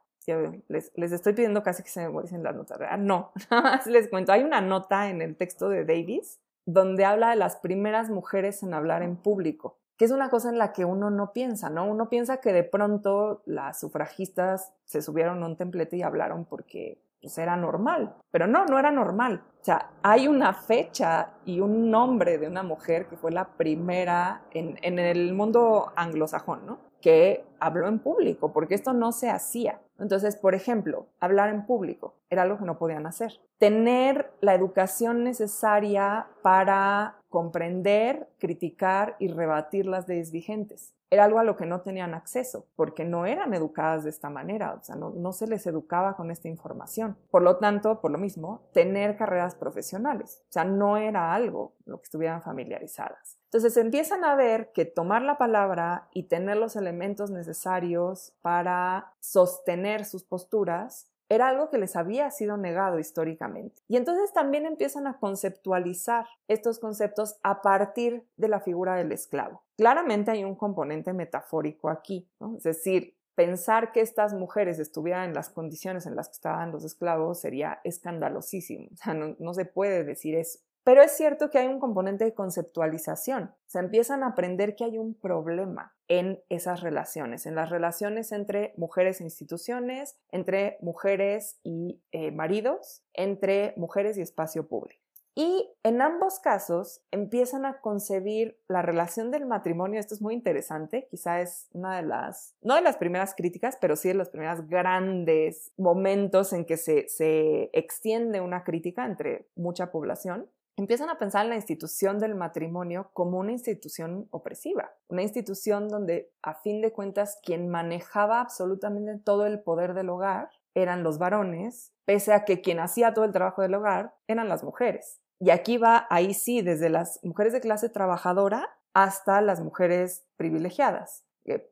les, les, estoy pidiendo casi que se memoricen las notas, ¿verdad? No, nada les cuento. Hay una nota en el texto de Davis donde habla de las primeras mujeres en hablar en público que es una cosa en la que uno no piensa, ¿no? Uno piensa que de pronto las sufragistas se subieron a un templete y hablaron porque pues, era normal, pero no, no era normal. O sea, hay una fecha y un nombre de una mujer que fue la primera en, en el mundo anglosajón, ¿no? Que habló en público, porque esto no se hacía. Entonces, por ejemplo, hablar en público era algo que no podían hacer. Tener la educación necesaria para comprender, criticar y rebatir las leyes vigentes. era algo a lo que no tenían acceso, porque no eran educadas de esta manera, o sea, no, se les educaba con esta información. Por lo tanto, por lo mismo, tener carreras profesionales, o sea, no era algo lo que estuvieran familiarizadas. Entonces empiezan a ver que tomar la palabra y tener los elementos necesarios para sostener sus posturas era algo que les había sido negado históricamente. Y entonces también empiezan a conceptualizar estos conceptos a partir de la figura del esclavo. Claramente hay un componente metafórico aquí, es decir, pensar que estas mujeres estuvieran en las condiciones en las que estaban los esclavos sería escandalosísimo. O sea, no, se puede decir eso. Pero es cierto que hay un componente de conceptualización. Se empiezan a aprender que hay un problema en esas relaciones, en las relaciones entre mujeres e instituciones, entre mujeres y eh, maridos, entre mujeres y espacio público. Y en ambos casos empiezan a concebir la relación del matrimonio, esto es muy interesante, quizá es una de las, no de las primeras críticas, pero sí de los primeros grandes momentos en que se, se extiende una crítica entre mucha población empiezan a pensar en la institución del matrimonio como una institución opresiva, una institución donde a fin de cuentas quien manejaba absolutamente todo el poder del hogar eran los varones, pese a que quien hacía todo el trabajo del hogar eran las mujeres. Y aquí va, ahí sí, desde las mujeres de clase trabajadora hasta las mujeres privilegiadas.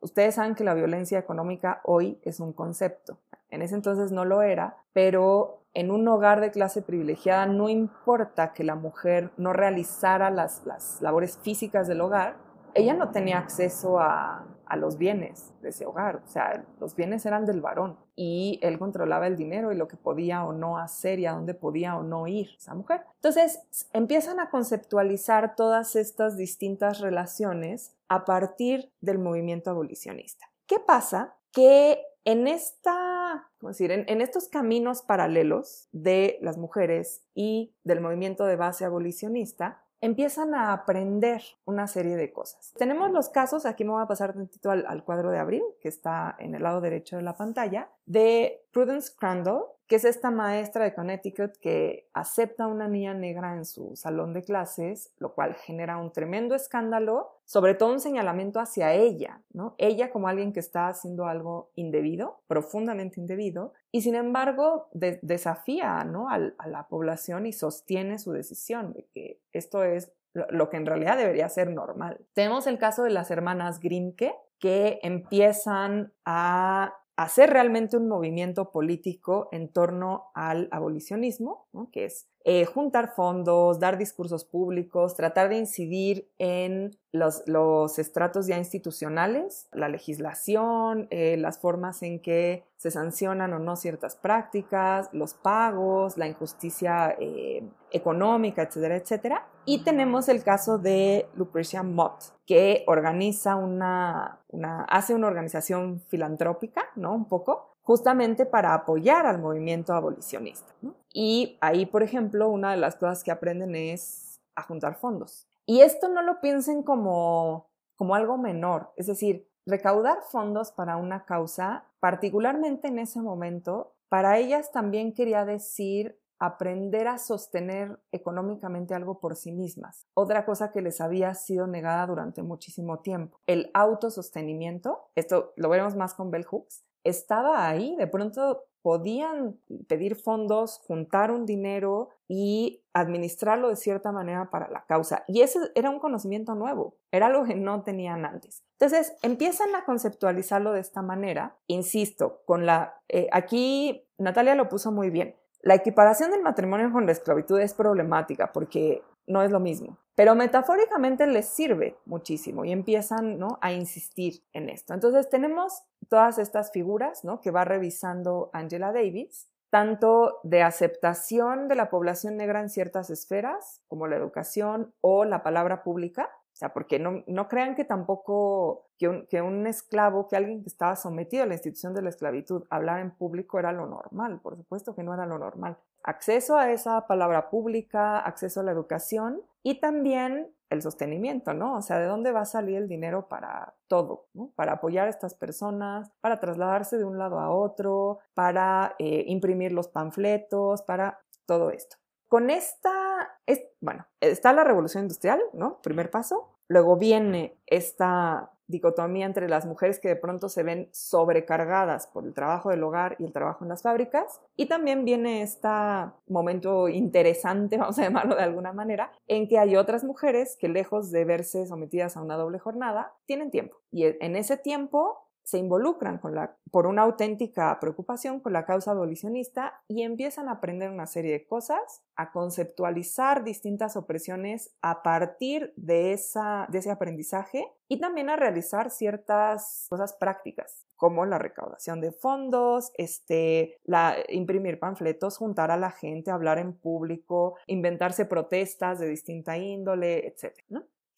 Ustedes saben que la violencia económica hoy es un concepto. En ese entonces no lo era, pero en un hogar de clase privilegiada no importa que la mujer no realizara las, labores físicas del hogar, ella no tenía acceso a, los bienes de ese hogar, o sea, los bienes eran del varón y él controlaba el dinero y lo que podía o no hacer y a dónde podía o no ir esa mujer. Entonces empiezan a conceptualizar todas estas distintas relaciones a partir del movimiento abolicionista. ¿Qué pasa? Que en esta, En, estos caminos paralelos de las mujeres y del movimiento de base abolicionista, empiezan a aprender una serie de cosas. Tenemos los casos, aquí me voy a pasar tantito al, al cuadro de abril, que está en el lado derecho de la pantalla, de Prudence Crandall, que es esta maestra de Connecticut que acepta a una niña negra en su salón de clases, lo cual genera un tremendo escándalo, sobre todo un señalamiento hacia ella, ¿no? Ella como alguien que está haciendo algo indebido, profundamente indebido, y sin embargo desafía ¿no? a, la población y sostiene su decisión de que esto es lo que en realidad debería ser normal. Tenemos el caso de las hermanas Grimke, que empiezan a hacer realmente un movimiento político en torno al abolicionismo, que es eh, juntar fondos, dar discursos públicos, tratar de incidir en los, estratos ya institucionales, la legislación, eh, las formas en que se sancionan o no ciertas prácticas, los pagos, la injusticia eh, económica, etcétera, etcétera. Y tenemos el caso de Lucrecia Mott, que organiza una, una, hace una organización filantrópica, ¿no? Un poco, justamente para apoyar al movimiento abolicionista. Y ahí, por ejemplo, una de las cosas que aprenden es a juntar fondos. Y esto no lo piensen como, como algo menor, es decir, recaudar fondos para una causa, particularmente en ese momento, para ellas también quería decir aprender a sostener económicamente algo por sí mismas. Otra cosa que les había sido negada durante muchísimo tiempo, el autosostenimiento, esto lo veremos más con Bell Hooks, estaba ahí, de pronto podían pedir fondos, juntar un dinero y administrarlo de cierta manera para la causa. Y ese era un conocimiento nuevo, era algo que no tenían antes. Entonces, empiezan a conceptualizarlo de esta manera, insisto, con la... Eh, aquí Natalia lo puso muy bien. La equiparación del matrimonio con la esclavitud es problemática porque no es lo mismo. Pero metafóricamente les sirve muchísimo y empiezan ¿no? a insistir en esto. Entonces tenemos todas estas figuras ¿no? que va revisando Angela Davis, tanto de aceptación de la población negra en ciertas esferas, como la educación o la palabra pública, o sea, porque no, no crean que tampoco que un, que un, esclavo, que alguien que estaba sometido a la institución de la esclavitud, hablar en público era lo normal. Por supuesto que no era lo normal. Acceso a esa palabra pública, acceso a la educación y también el sostenimiento, ¿no? O sea, ¿de dónde va a salir el dinero para todo? ¿no? Para apoyar a estas personas, para trasladarse de un lado a otro, para eh, imprimir los panfletos, para todo esto. Con esta, es, bueno, está la revolución industrial, ¿no? Primer paso. Luego viene esta dicotomía entre las mujeres que de pronto se ven sobrecargadas por el trabajo del hogar y el trabajo en las fábricas. Y también viene este momento interesante, vamos a llamarlo de alguna manera, en que hay otras mujeres que lejos de verse sometidas a una doble jornada, tienen tiempo. Y en ese tiempo se involucran por una auténtica preocupación con la causa abolicionista y empiezan a aprender una serie de cosas, a conceptualizar distintas opresiones a partir de, ese aprendizaje y también a realizar ciertas cosas prácticas, como la recaudación de fondos, este, la, imprimir panfletos, juntar a la gente, hablar en público, inventarse protestas de distinta índole, etc.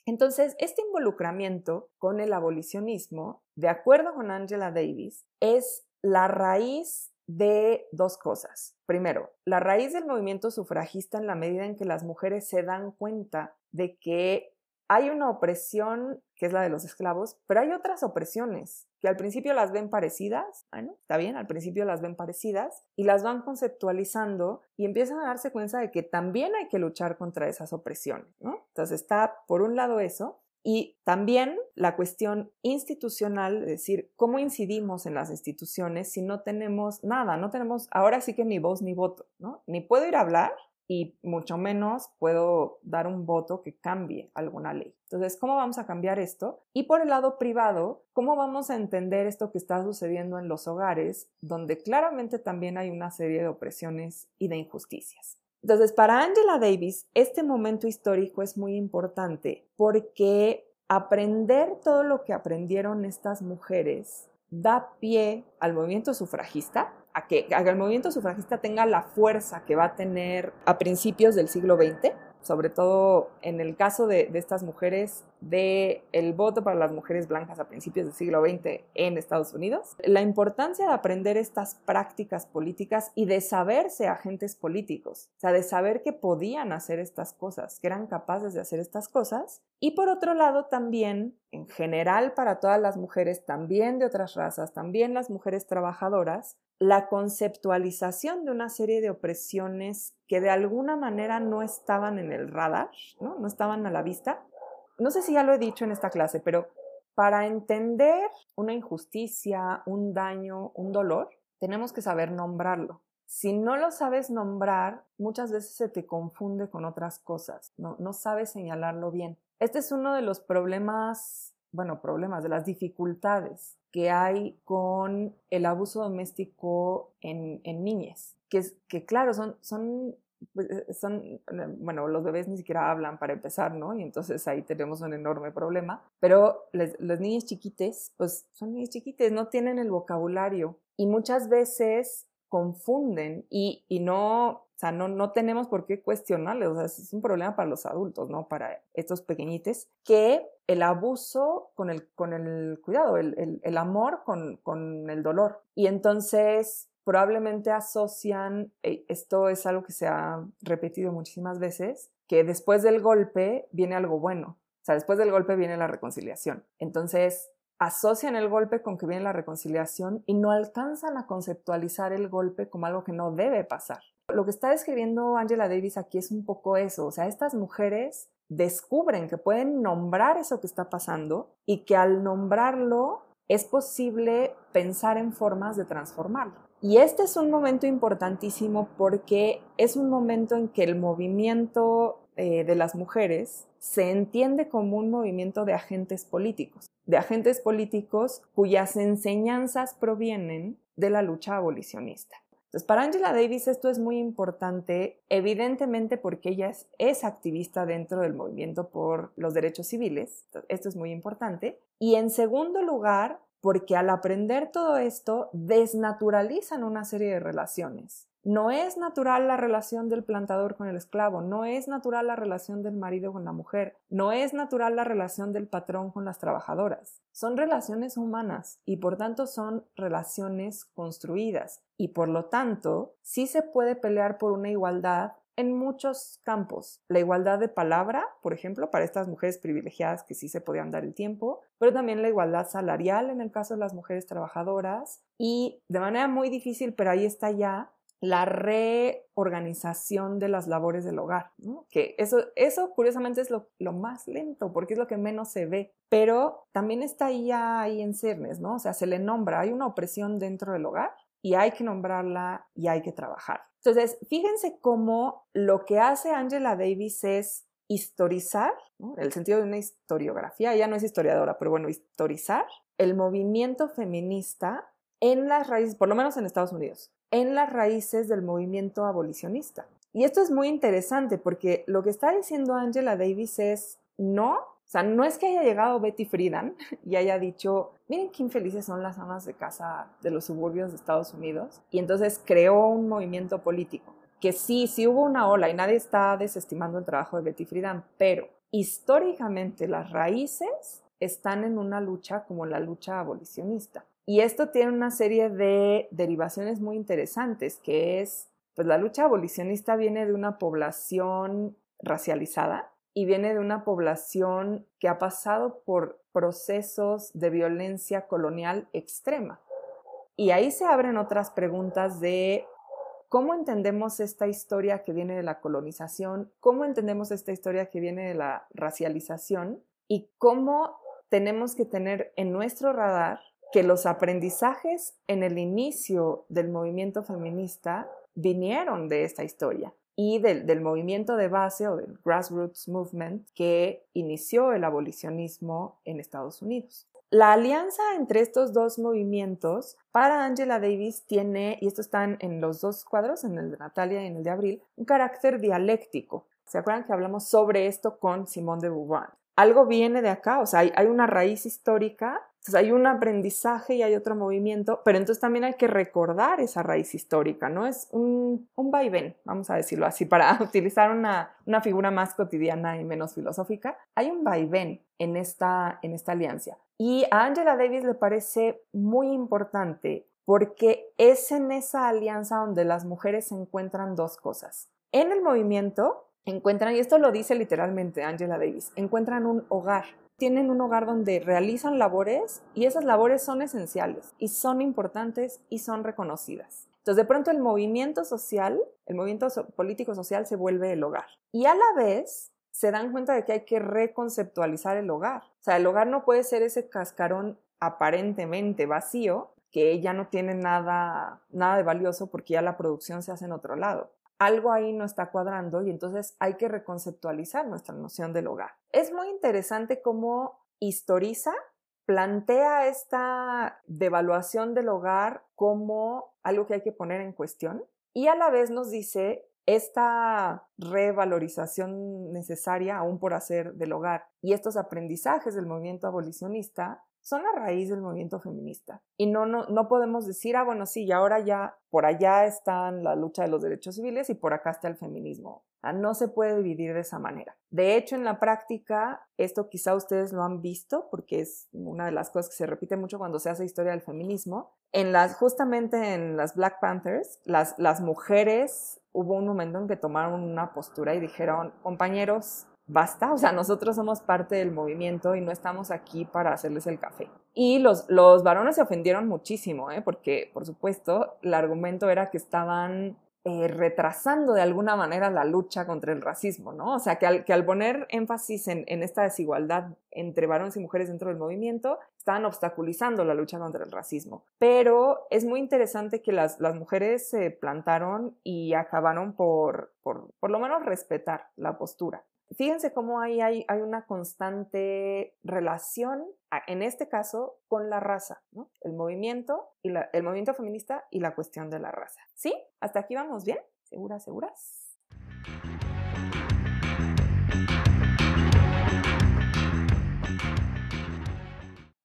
Entonces, este involucramiento con el abolicionismo, de acuerdo con Angela Davis, es la raíz de dos cosas. Primero, la raíz del movimiento sufragista en la medida en que las mujeres se dan cuenta de que hay una opresión que es la de los esclavos, pero hay otras opresiones al principio las ven parecidas, bueno, está bien, al principio las ven parecidas y las van conceptualizando y empiezan a darse cuenta de que también hay que luchar contra esas opresiones, ¿no? Entonces está por un lado eso y también la cuestión institucional, es decir, cómo incidimos en las instituciones si no tenemos nada, no tenemos ahora sí que ni voz ni voto, ¿no? Ni puedo ir a hablar, y mucho menos puedo dar un voto que cambie alguna ley. Entonces, ¿cómo vamos a cambiar esto? Y por el lado privado, ¿cómo vamos a entender esto que está sucediendo en los hogares, donde claramente también hay una serie de opresiones y de injusticias? Entonces, para Angela Davis, este momento histórico es muy importante porque aprender todo lo que aprendieron estas mujeres da pie al movimiento sufragista, que, el movimiento sufragista tenga la fuerza que va a tener a principios del siglo XX, sobre todo en el caso de, de estas mujeres del el voto para las mujeres blancas a principios del siglo XX en Estados Unidos, la importancia de aprender estas prácticas políticas y de saberse agentes políticos, o sea, de saber que podían hacer estas cosas, que eran capaces de hacer estas cosas, y por otro lado también, en general para todas las mujeres, también de otras razas, también las mujeres trabajadoras, la conceptualización de una serie de opresiones que de alguna manera no estaban en el radar, no, no estaban a la vista, no sé si ya lo he dicho en esta clase, pero para entender una injusticia, un daño, un dolor, tenemos que saber nombrarlo. Si no lo sabes nombrar, muchas veces se te confunde con otras cosas, no, no sabes señalarlo bien. Este es uno de los problemas, bueno, problemas, de las dificultades que hay con el abuso doméstico en, en niñas, que, que claro, son, son pues, eh, son, bueno, los bebés ni siquiera hablan para empezar, ¿no? Y entonces ahí tenemos un enorme problema. Pero las niñas chiquites, pues son niñas chiquites, no tienen el vocabulario y muchas veces confunden y, y no, o sea, no, no tenemos por qué cuestionarles, o sea, es un problema para los adultos, ¿no? Para estos pequeñites, que el abuso con el, con el cuidado, el, el, el amor con, con el dolor. Y entonces probablemente asocian, eh, esto es algo que se ha repetido muchísimas veces, que después del golpe viene algo bueno. O sea, después del golpe viene la reconciliación. Entonces, asocian el golpe con que viene la reconciliación y no alcanzan a conceptualizar el golpe como algo que no debe pasar. Lo que está describiendo Angela Davis aquí es un poco eso, o sea, estas mujeres descubren que pueden nombrar eso que está pasando y que al nombrarlo es posible pensar en formas de transformarlo. Y este es un momento importantísimo porque es un momento en que el movimiento eh, de las mujeres se entiende como un movimiento de agentes políticos, de agentes políticos cuyas enseñanzas provienen de la lucha abolicionista. Entonces, para Angela Davis esto es muy importante, evidentemente porque ella es, es, activista dentro del movimiento por los derechos civiles, esto es muy importante, y en segundo lugar, porque al aprender todo esto desnaturalizan una serie de relaciones. No es natural la relación del plantador con el esclavo, no es natural la relación del marido con la mujer, no es natural la relación del patrón con las trabajadoras. Son relaciones humanas y por tanto son relaciones construidas y por lo tanto sí se puede pelear por una igualdad en muchos campos. La igualdad de palabra, por ejemplo, para estas mujeres privilegiadas que sí se podían dar el tiempo, pero también la igualdad salarial en el caso de las mujeres trabajadoras y de manera muy difícil, pero ahí está ya, la reorganización de las labores del hogar, que eso, eso curiosamente es lo, más lento, porque es lo que menos se ve, pero también está ahí, ahí en ciernes, ¿no? O sea, se le nombra, hay una opresión dentro del hogar y hay que nombrarla y hay que trabajar. Entonces, fíjense cómo lo que hace Angela Davis es historizar, el sentido de una historiografía, ella no es historiadora, pero bueno, historizar el movimiento feminista en las raíces, por lo menos en Estados Unidos, en las raíces del movimiento abolicionista. Y esto es muy interesante porque lo que está diciendo Angela Davis es no, o sea, no es que haya llegado Betty Friedan y haya dicho, miren qué infelices son las amas de casa de los suburbios de Estados Unidos, y entonces creó un movimiento político que sí, sí hubo una ola y nadie está desestimando el trabajo de Betty Friedan, pero históricamente las raíces están en una lucha como la lucha abolicionista. Y esto tiene una serie de derivaciones muy interesantes, que es, pues la lucha abolicionista viene de una población racializada y viene de una población que ha pasado por procesos de violencia colonial extrema. Y ahí se abren otras preguntas de ¿Cómo entendemos esta historia que viene de la colonización? ¿Cómo entendemos esta historia que viene de la racialización? ¿Y cómo tenemos que tener en nuestro radar que los aprendizajes en el inicio del movimiento feminista vinieron de esta historia y del, del, movimiento de base o del grassroots movement que inició el abolicionismo en Estados Unidos. La alianza entre estos dos movimientos para Angela Davis tiene, y esto están en los dos cuadros, en el de Natalia y en el de Abril, un carácter dialéctico. ¿Se acuerdan que hablamos sobre esto con Simone de Beauvoir? Algo viene de acá, o sea, hay, hay una raíz histórica entonces hay un aprendizaje y hay otro movimiento, pero entonces también hay que recordar esa raíz histórica, ¿no? Es un, un vaivén, vamos a decirlo así, para utilizar una, una, figura más cotidiana y menos filosófica. Hay un vaivén en esta, en esta alianza. Y a Angela Davis le parece muy importante porque es en esa alianza donde las mujeres encuentran dos cosas. En el movimiento encuentran, y esto lo dice literalmente Angela Davis, encuentran un hogar tienen un hogar donde realizan labores y esas labores son esenciales y son importantes y son reconocidas. Entonces, de pronto el movimiento social, el movimiento político social se vuelve el hogar. Y a la vez se dan cuenta de que hay que reconceptualizar el hogar. O sea, el hogar no puede ser ese cascarón aparentemente vacío que ya no tiene nada, nada de valioso porque ya la producción se hace en otro lado algo ahí no está cuadrando y entonces hay que reconceptualizar nuestra noción del hogar. Es muy interesante cómo historiza, plantea esta devaluación del hogar como algo que hay que poner en cuestión y a la vez nos dice esta revalorización necesaria aún por hacer del hogar y estos aprendizajes del movimiento abolicionista son la raíz del movimiento feminista. Y no, no, no podemos decir, ah, bueno, sí, y ahora ya por allá está la lucha de los derechos civiles y por acá está el feminismo. no se puede dividir de esa manera. De hecho, en la práctica, esto quizá ustedes lo han visto porque es una de las cosas que se repite mucho cuando se hace historia del feminismo. En las, justamente en las Black Panthers, las, las mujeres hubo un momento en que tomaron una postura y dijeron, compañeros, basta, o sea, nosotros somos parte del movimiento y no estamos aquí para hacerles el café. Y los, los varones se ofendieron muchísimo, ¿eh? porque, por supuesto, el argumento era que estaban eh, retrasando de alguna manera la lucha contra el racismo, ¿no? O sea, que al, que al poner énfasis en, en, esta desigualdad entre varones y mujeres dentro del movimiento, estaban obstaculizando la lucha contra el racismo. Pero es muy interesante que las, las mujeres se plantaron y acabaron por, por, por lo menos, respetar la postura. Fíjense cómo ahí hay, hay, una constante relación, en este caso, con la raza. El movimiento, y el movimiento feminista y la cuestión de la raza. ¿Sí? ¿Hasta aquí vamos bien? ¿Seguras, seguras?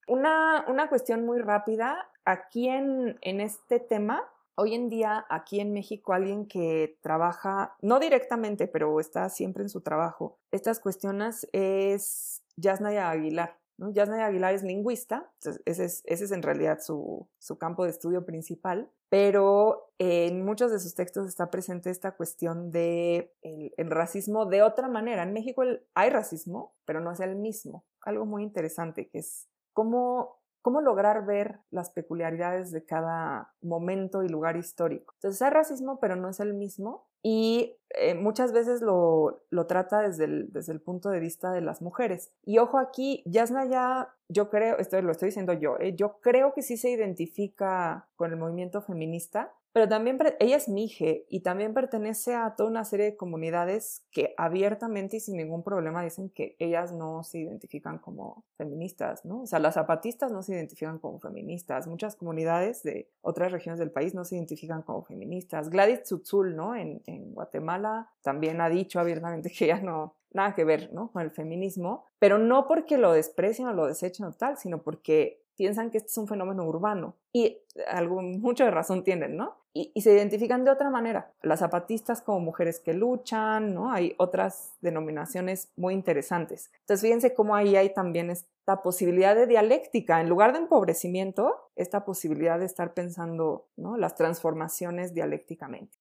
Una, una cuestión muy rápida. Aquí en, en este tema Hoy en día, aquí en México, alguien que trabaja, no directamente, pero está siempre en su trabajo, estas cuestiones es Yasnaya Aguilar. ¿no? Yasnaya Aguilar es lingüista, ese es, en realidad su, su, campo de estudio principal, pero en muchos de sus textos está presente esta cuestión de el, el racismo de otra manera. En México hay racismo, pero no es el mismo. Algo muy interesante que es cómo cómo lograr ver las peculiaridades de cada momento y lugar histórico. Entonces hay racismo, pero no es el mismo. Y eh, muchas veces lo, lo trata desde el, desde el, punto de vista de las mujeres. Y ojo aquí, Yasna ya, yo creo, esto lo estoy diciendo yo, eh, yo creo que sí se identifica con el movimiento feminista, pero también ella es mije y también pertenece a toda una serie de comunidades que abiertamente y sin ningún problema dicen que ellas no se identifican como feministas, ¿no? O sea, las zapatistas no se identifican como feministas, muchas comunidades de otras regiones del país no se identifican como feministas. Gladys Tzutzul, ¿no? En, Guatemala también ha dicho abiertamente que ella no, nada que ver, ¿no? Con el feminismo, pero no porque lo desprecien o lo desechen o tal, sino porque piensan que este es un fenómeno urbano y algo, mucho de razón tienen, ¿no? Y, se identifican de otra manera. Las zapatistas como mujeres que luchan, ¿no? Hay otras denominaciones muy interesantes. Entonces, fíjense cómo ahí hay también esta posibilidad de dialéctica. En lugar de empobrecimiento, esta posibilidad de estar pensando, ¿no? Las transformaciones dialécticamente.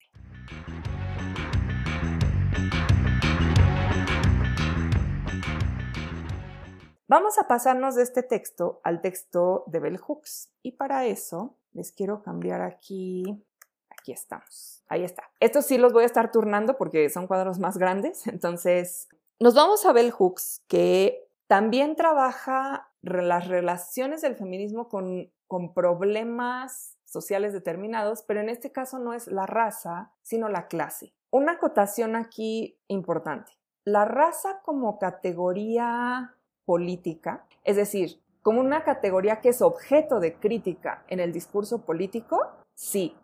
Vamos a pasarnos de este texto al texto de Bell Hooks y para eso les quiero cambiar aquí. Aquí estamos. Ahí está. Estos sí los voy a estar turnando porque son cuadros más grandes. Entonces, nos vamos a Bell Hooks, que también trabaja las relaciones del feminismo con, con problemas sociales determinados, pero en este caso no es la raza, sino la clase. Una acotación aquí importante. La raza como categoría política, es decir, como una categoría que es objeto de crítica en el discurso político, sí,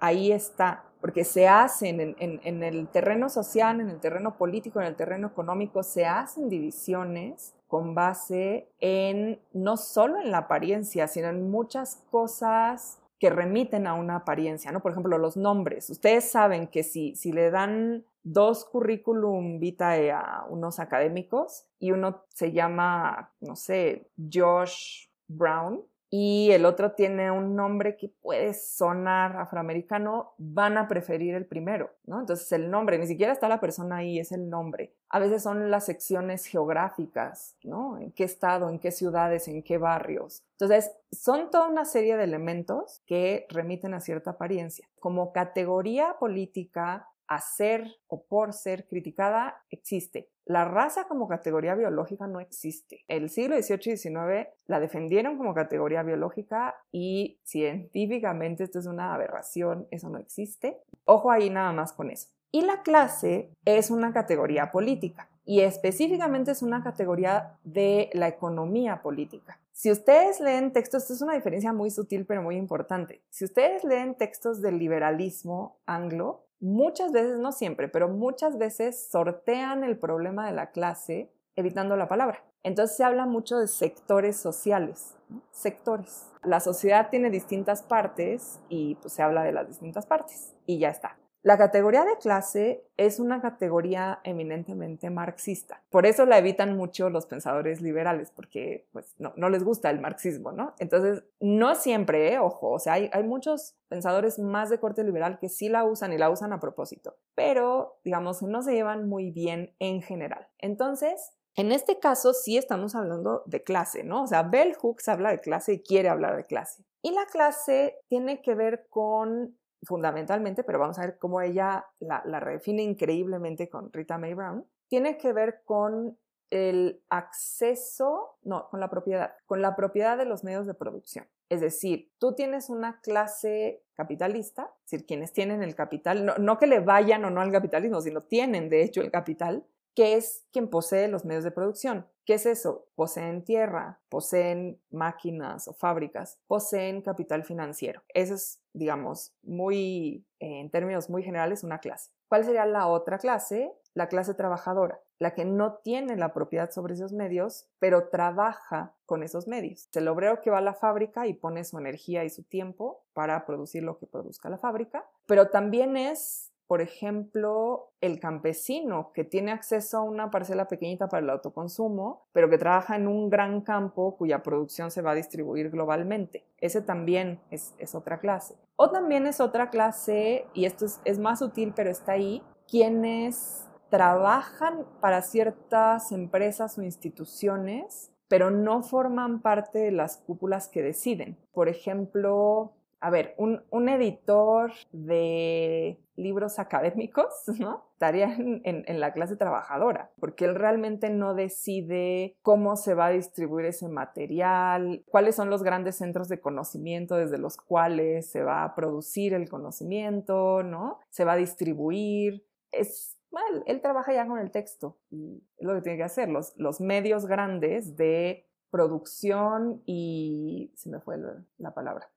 ahí está, porque se hacen en, en, el terreno social, en el terreno político, en el terreno económico, se hacen divisiones con base en no solo en la apariencia, sino en muchas cosas que remiten a una apariencia, ¿no? Por ejemplo, los nombres. Ustedes saben que si, si le dan dos currículum vitae a unos académicos y uno se llama, no sé, Josh Brown y el otro tiene un nombre que puede sonar afroamericano, van a preferir el primero, ¿no? Entonces el nombre, ni siquiera está la persona ahí, es el nombre. A veces son las secciones geográficas, ¿no? En qué estado, en qué ciudades, en qué barrios. Entonces, son toda una serie de elementos que remiten a cierta apariencia. Como categoría política, a ser o por ser criticada existe. La raza como categoría biológica no existe. El siglo XVIII y XIX la defendieron como categoría biológica y científicamente esto es una aberración, eso no existe. Ojo ahí nada más con eso. Y la clase es una categoría política y específicamente es una categoría de la economía política. Si ustedes leen textos, esto es una diferencia muy sutil pero muy importante. Si ustedes leen textos del liberalismo anglo, muchas veces, no siempre, pero muchas veces sortean el problema de la clase evitando la palabra. Entonces se habla mucho de sectores sociales, sectores. La sociedad tiene distintas partes y pues, se habla de las distintas partes y ya está. La categoría de clase es una categoría eminentemente marxista. Por eso la evitan mucho los pensadores liberales, porque pues, no, les gusta el marxismo, ¿no? Entonces, no siempre, ¿eh? ojo, o sea, hay, hay muchos pensadores más de corte liberal que sí la usan y la usan a propósito, pero digamos, no se llevan muy bien en general. Entonces, en este caso sí estamos hablando de clase, ¿no? O sea, Bell Hooks habla de clase y quiere hablar de clase. Y la clase tiene que ver con fundamentalmente, pero vamos a ver cómo ella la, la redefine increíblemente con Rita May Brown, tiene que ver con el acceso, no, con la propiedad, con la propiedad de los medios de producción. Es decir, tú tienes una clase capitalista, es decir, quienes tienen el capital, no, no, que le vayan o no al capitalismo, sino tienen de hecho el capital, que es quien posee los medios de producción. ¿Qué es eso? Poseen tierra, poseen máquinas o fábricas, poseen capital financiero. Eso es, digamos, muy, en términos muy generales, una clase. ¿Cuál sería la otra clase? La clase trabajadora, la que no tiene la propiedad sobre esos medios, pero trabaja con esos medios. El obrero que va a la fábrica y pone su energía y su tiempo para producir lo que produzca la fábrica, pero también es por ejemplo, el campesino que tiene acceso a una parcela pequeñita para el autoconsumo, pero que trabaja en un gran campo cuya producción se va a distribuir globalmente. Ese también es, otra clase. O también es otra clase, y esto es, es más sutil, pero está ahí, quienes trabajan para ciertas empresas o instituciones pero no forman parte de las cúpulas que deciden. Por ejemplo, a ver, un, editor de libros académicos, ¿no? Estaría en, la clase trabajadora, porque él realmente no decide cómo se va a distribuir ese material, cuáles son los grandes centros de conocimiento desde los cuales se va a producir el conocimiento, ¿no? Se va a distribuir. Es mal, él trabaja ya con el texto y es lo que tiene que hacer. Los, los medios grandes de producción y se me fue la palabra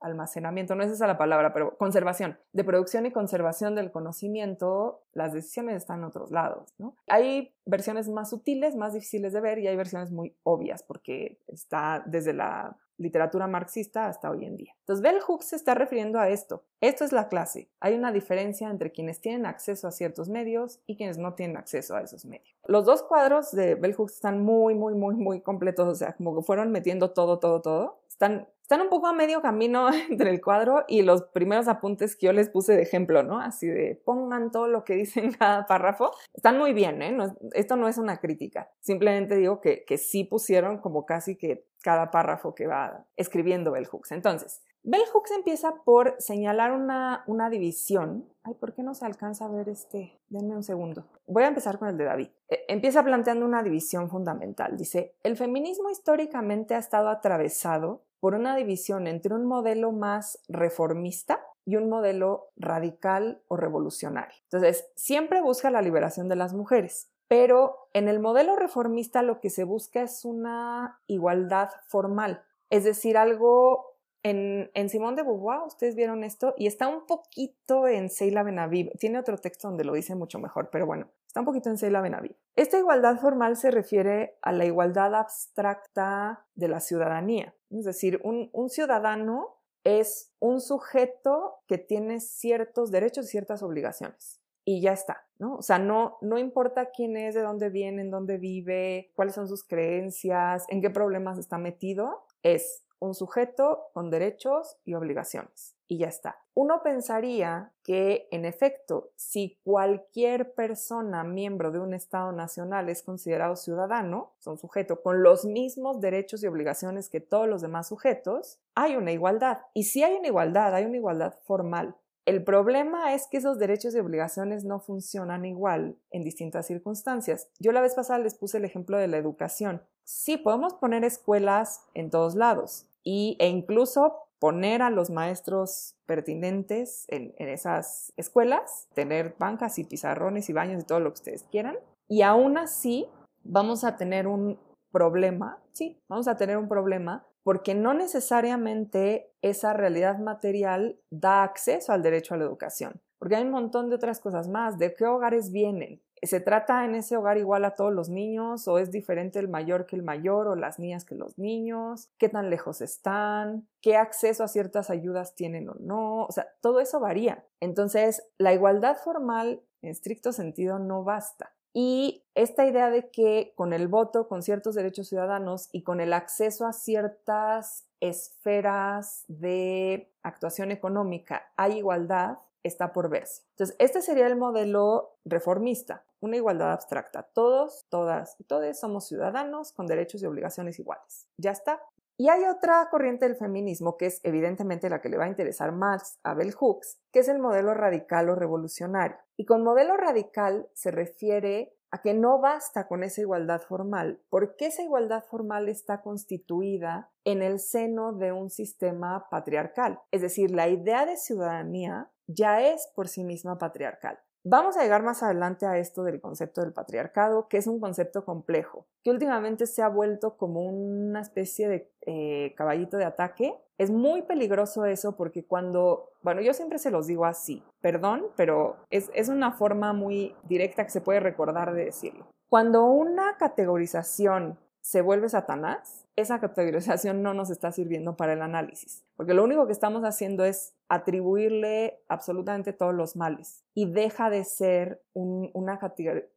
almacenamiento, no es esa la palabra, pero conservación, de producción y conservación del conocimiento, las decisiones están en otros lados, ¿no? Hay versiones más sutiles, más difíciles de ver y hay versiones muy obvias porque está desde la literatura marxista hasta hoy en día. Entonces, Bell Hooks se está refiriendo a esto. Esto es la clase. Hay una diferencia entre quienes tienen acceso a ciertos medios y quienes no tienen acceso a esos medios. Los dos cuadros de Bell Hooks están muy, muy, muy, muy completos, o sea, como que fueron metiendo todo, todo, todo. Están están un poco a medio camino entre el cuadro y los primeros apuntes que yo les puse de ejemplo, ¿no? Así de pongan todo lo que dice en cada párrafo. Están muy bien, ¿eh? esto no es una crítica. Simplemente digo que, que sí pusieron como casi que cada párrafo que va escribiendo Bell Hooks. Entonces, Bell Hooks empieza por señalar una, una división. Ay, ¿por qué no se alcanza a ver este? Denme un segundo. Voy a empezar con el de David. E, empieza planteando una división fundamental. Dice, el feminismo históricamente ha estado atravesado por una división entre un modelo más reformista y un modelo radical o revolucionario. Entonces, siempre busca la liberación de las mujeres, pero en el modelo reformista lo que se busca es una igualdad formal, es decir, algo en, en Simón de Beauvoir, ustedes vieron esto, y está un poquito en Seila Benaviv, tiene otro texto donde lo dice mucho mejor, pero bueno, está un poquito en Seila Benaviv. Esta igualdad formal se refiere a la igualdad abstracta de la ciudadanía, es decir, un, ciudadano es un sujeto que tiene ciertos derechos y ciertas obligaciones. Y ya está, ¿no? O sea, no, no importa quién es, de dónde viene, en dónde vive, cuáles son sus creencias, en qué problemas está metido, es un sujeto con derechos y obligaciones. Y ya está. Uno pensaría que, en efecto, si cualquier persona miembro de un Estado nacional es considerado ciudadano, son sujeto con los mismos derechos y obligaciones que todos los demás sujetos, hay una igualdad. Y si hay una igualdad, hay una igualdad formal. El problema es que esos derechos y obligaciones no funcionan igual en distintas circunstancias. Yo la vez pasada les puse el ejemplo de la educación. Sí, podemos poner escuelas en todos lados, y, e incluso poner a los maestros pertinentes en, esas escuelas, tener bancas y pizarrones y baños y todo lo que ustedes quieran. Y aún así vamos a tener un problema, sí, vamos a tener un problema porque no necesariamente esa realidad material da acceso al derecho a la educación, porque hay un montón de otras cosas más, de qué hogares vienen, ¿Se trata en ese hogar igual a todos los niños o es diferente el mayor que el mayor o las niñas que los niños? ¿Qué tan lejos están? ¿Qué acceso a ciertas ayudas tienen o no? O sea, todo eso varía. Entonces, la igualdad formal en estricto sentido no basta. Y esta idea de que con el voto, con ciertos derechos ciudadanos y con el acceso a ciertas esferas de actuación económica hay igualdad, está por verse. Entonces, este sería el modelo reformista, una igualdad abstracta. Todos, todas y todos somos ciudadanos con derechos y obligaciones iguales. Ya está. Y hay otra corriente del feminismo que es evidentemente la que le va a interesar más a Bell Hooks, que es el modelo radical o revolucionario. Y con modelo radical se refiere a que no basta con esa igualdad formal, porque esa igualdad formal está constituida en el seno de un sistema patriarcal. Es decir, la idea de ciudadanía ya es por sí misma patriarcal. Vamos a llegar más adelante a esto del concepto del patriarcado, que es un concepto complejo, que últimamente se ha vuelto como una especie de eh, caballito de ataque. Es muy peligroso eso porque cuando, bueno, yo siempre se los digo así, perdón, pero es, es una forma muy directa que se puede recordar de decirlo. Cuando una categorización se vuelve Satanás, esa categorización no nos está sirviendo para el análisis, porque lo único que estamos haciendo es atribuirle absolutamente todos los males y deja de ser una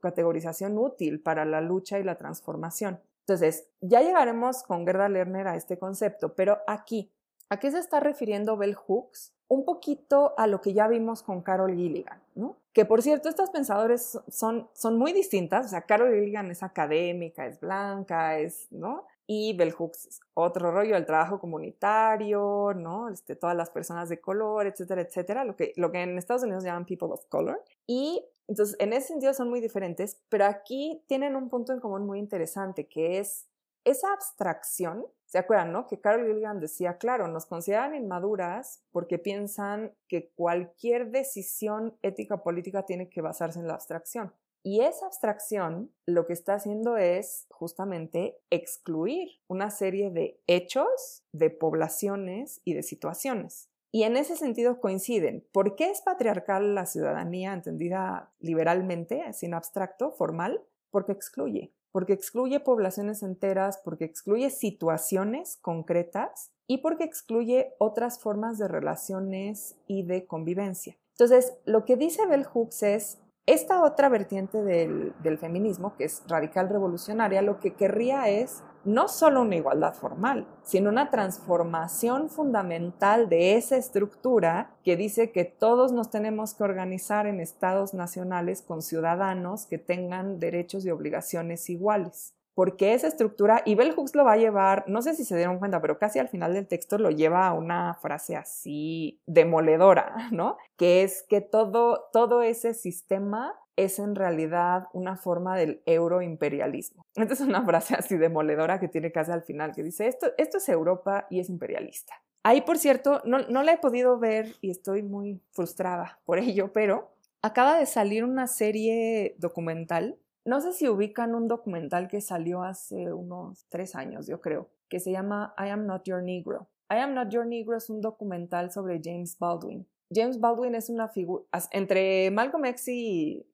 categorización útil para la lucha y la transformación. Entonces, ya llegaremos con Gerda Lerner a este concepto, pero aquí, ¿a qué se está refiriendo Bell Hooks un poquito a lo que ya vimos con Carol Gilligan, ¿no? Que por cierto, estas pensadores son, son muy distintas, o sea, Carol Gilligan es académica, es blanca, es, ¿no? Y Bell Hooks otro rollo, el trabajo comunitario, ¿no? Este, todas las personas de color, etcétera, etcétera, lo que, lo que en Estados Unidos llaman people of color. Y entonces, en ese sentido son muy diferentes, pero aquí tienen un punto en común muy interesante, que es esa abstracción ¿Se acuerdan, no? Que Carol Gilligan decía, claro, nos consideran inmaduras porque piensan que cualquier decisión ética política tiene que basarse en la abstracción. Y esa abstracción lo que está haciendo es justamente excluir una serie de hechos, de poblaciones y de situaciones. Y en ese sentido coinciden. ¿Por qué es patriarcal la ciudadanía entendida liberalmente, sin abstracto, formal? Porque excluye porque excluye poblaciones enteras, porque excluye situaciones concretas y porque excluye otras formas de relaciones y de convivencia. Entonces, lo que dice Bell Hooks es, esta otra vertiente del, del feminismo, que es radical revolucionaria, lo que querría es no solo una igualdad formal, sino una transformación fundamental de esa estructura que dice que todos nos tenemos que organizar en estados nacionales con ciudadanos que tengan derechos y obligaciones iguales. Porque esa estructura, y Bell Hooks lo va a llevar, no sé si se dieron cuenta, pero casi al final del texto lo lleva a una frase así demoledora, ¿no? Que es que todo, todo ese sistema es en realidad una forma del euroimperialismo. Esta es una frase así demoledora que tiene casi al final, que dice, esto, esto es Europa y es imperialista. Ahí, por cierto, no, no la he podido ver y estoy muy frustrada por ello, pero acaba de salir una serie documental. No sé si ubican un documental que salió hace unos tres años, yo creo, que se llama I Am Not Your Negro. I Am Not Your Negro es un documental sobre James Baldwin. James Baldwin es una figura, entre Malcolm X y,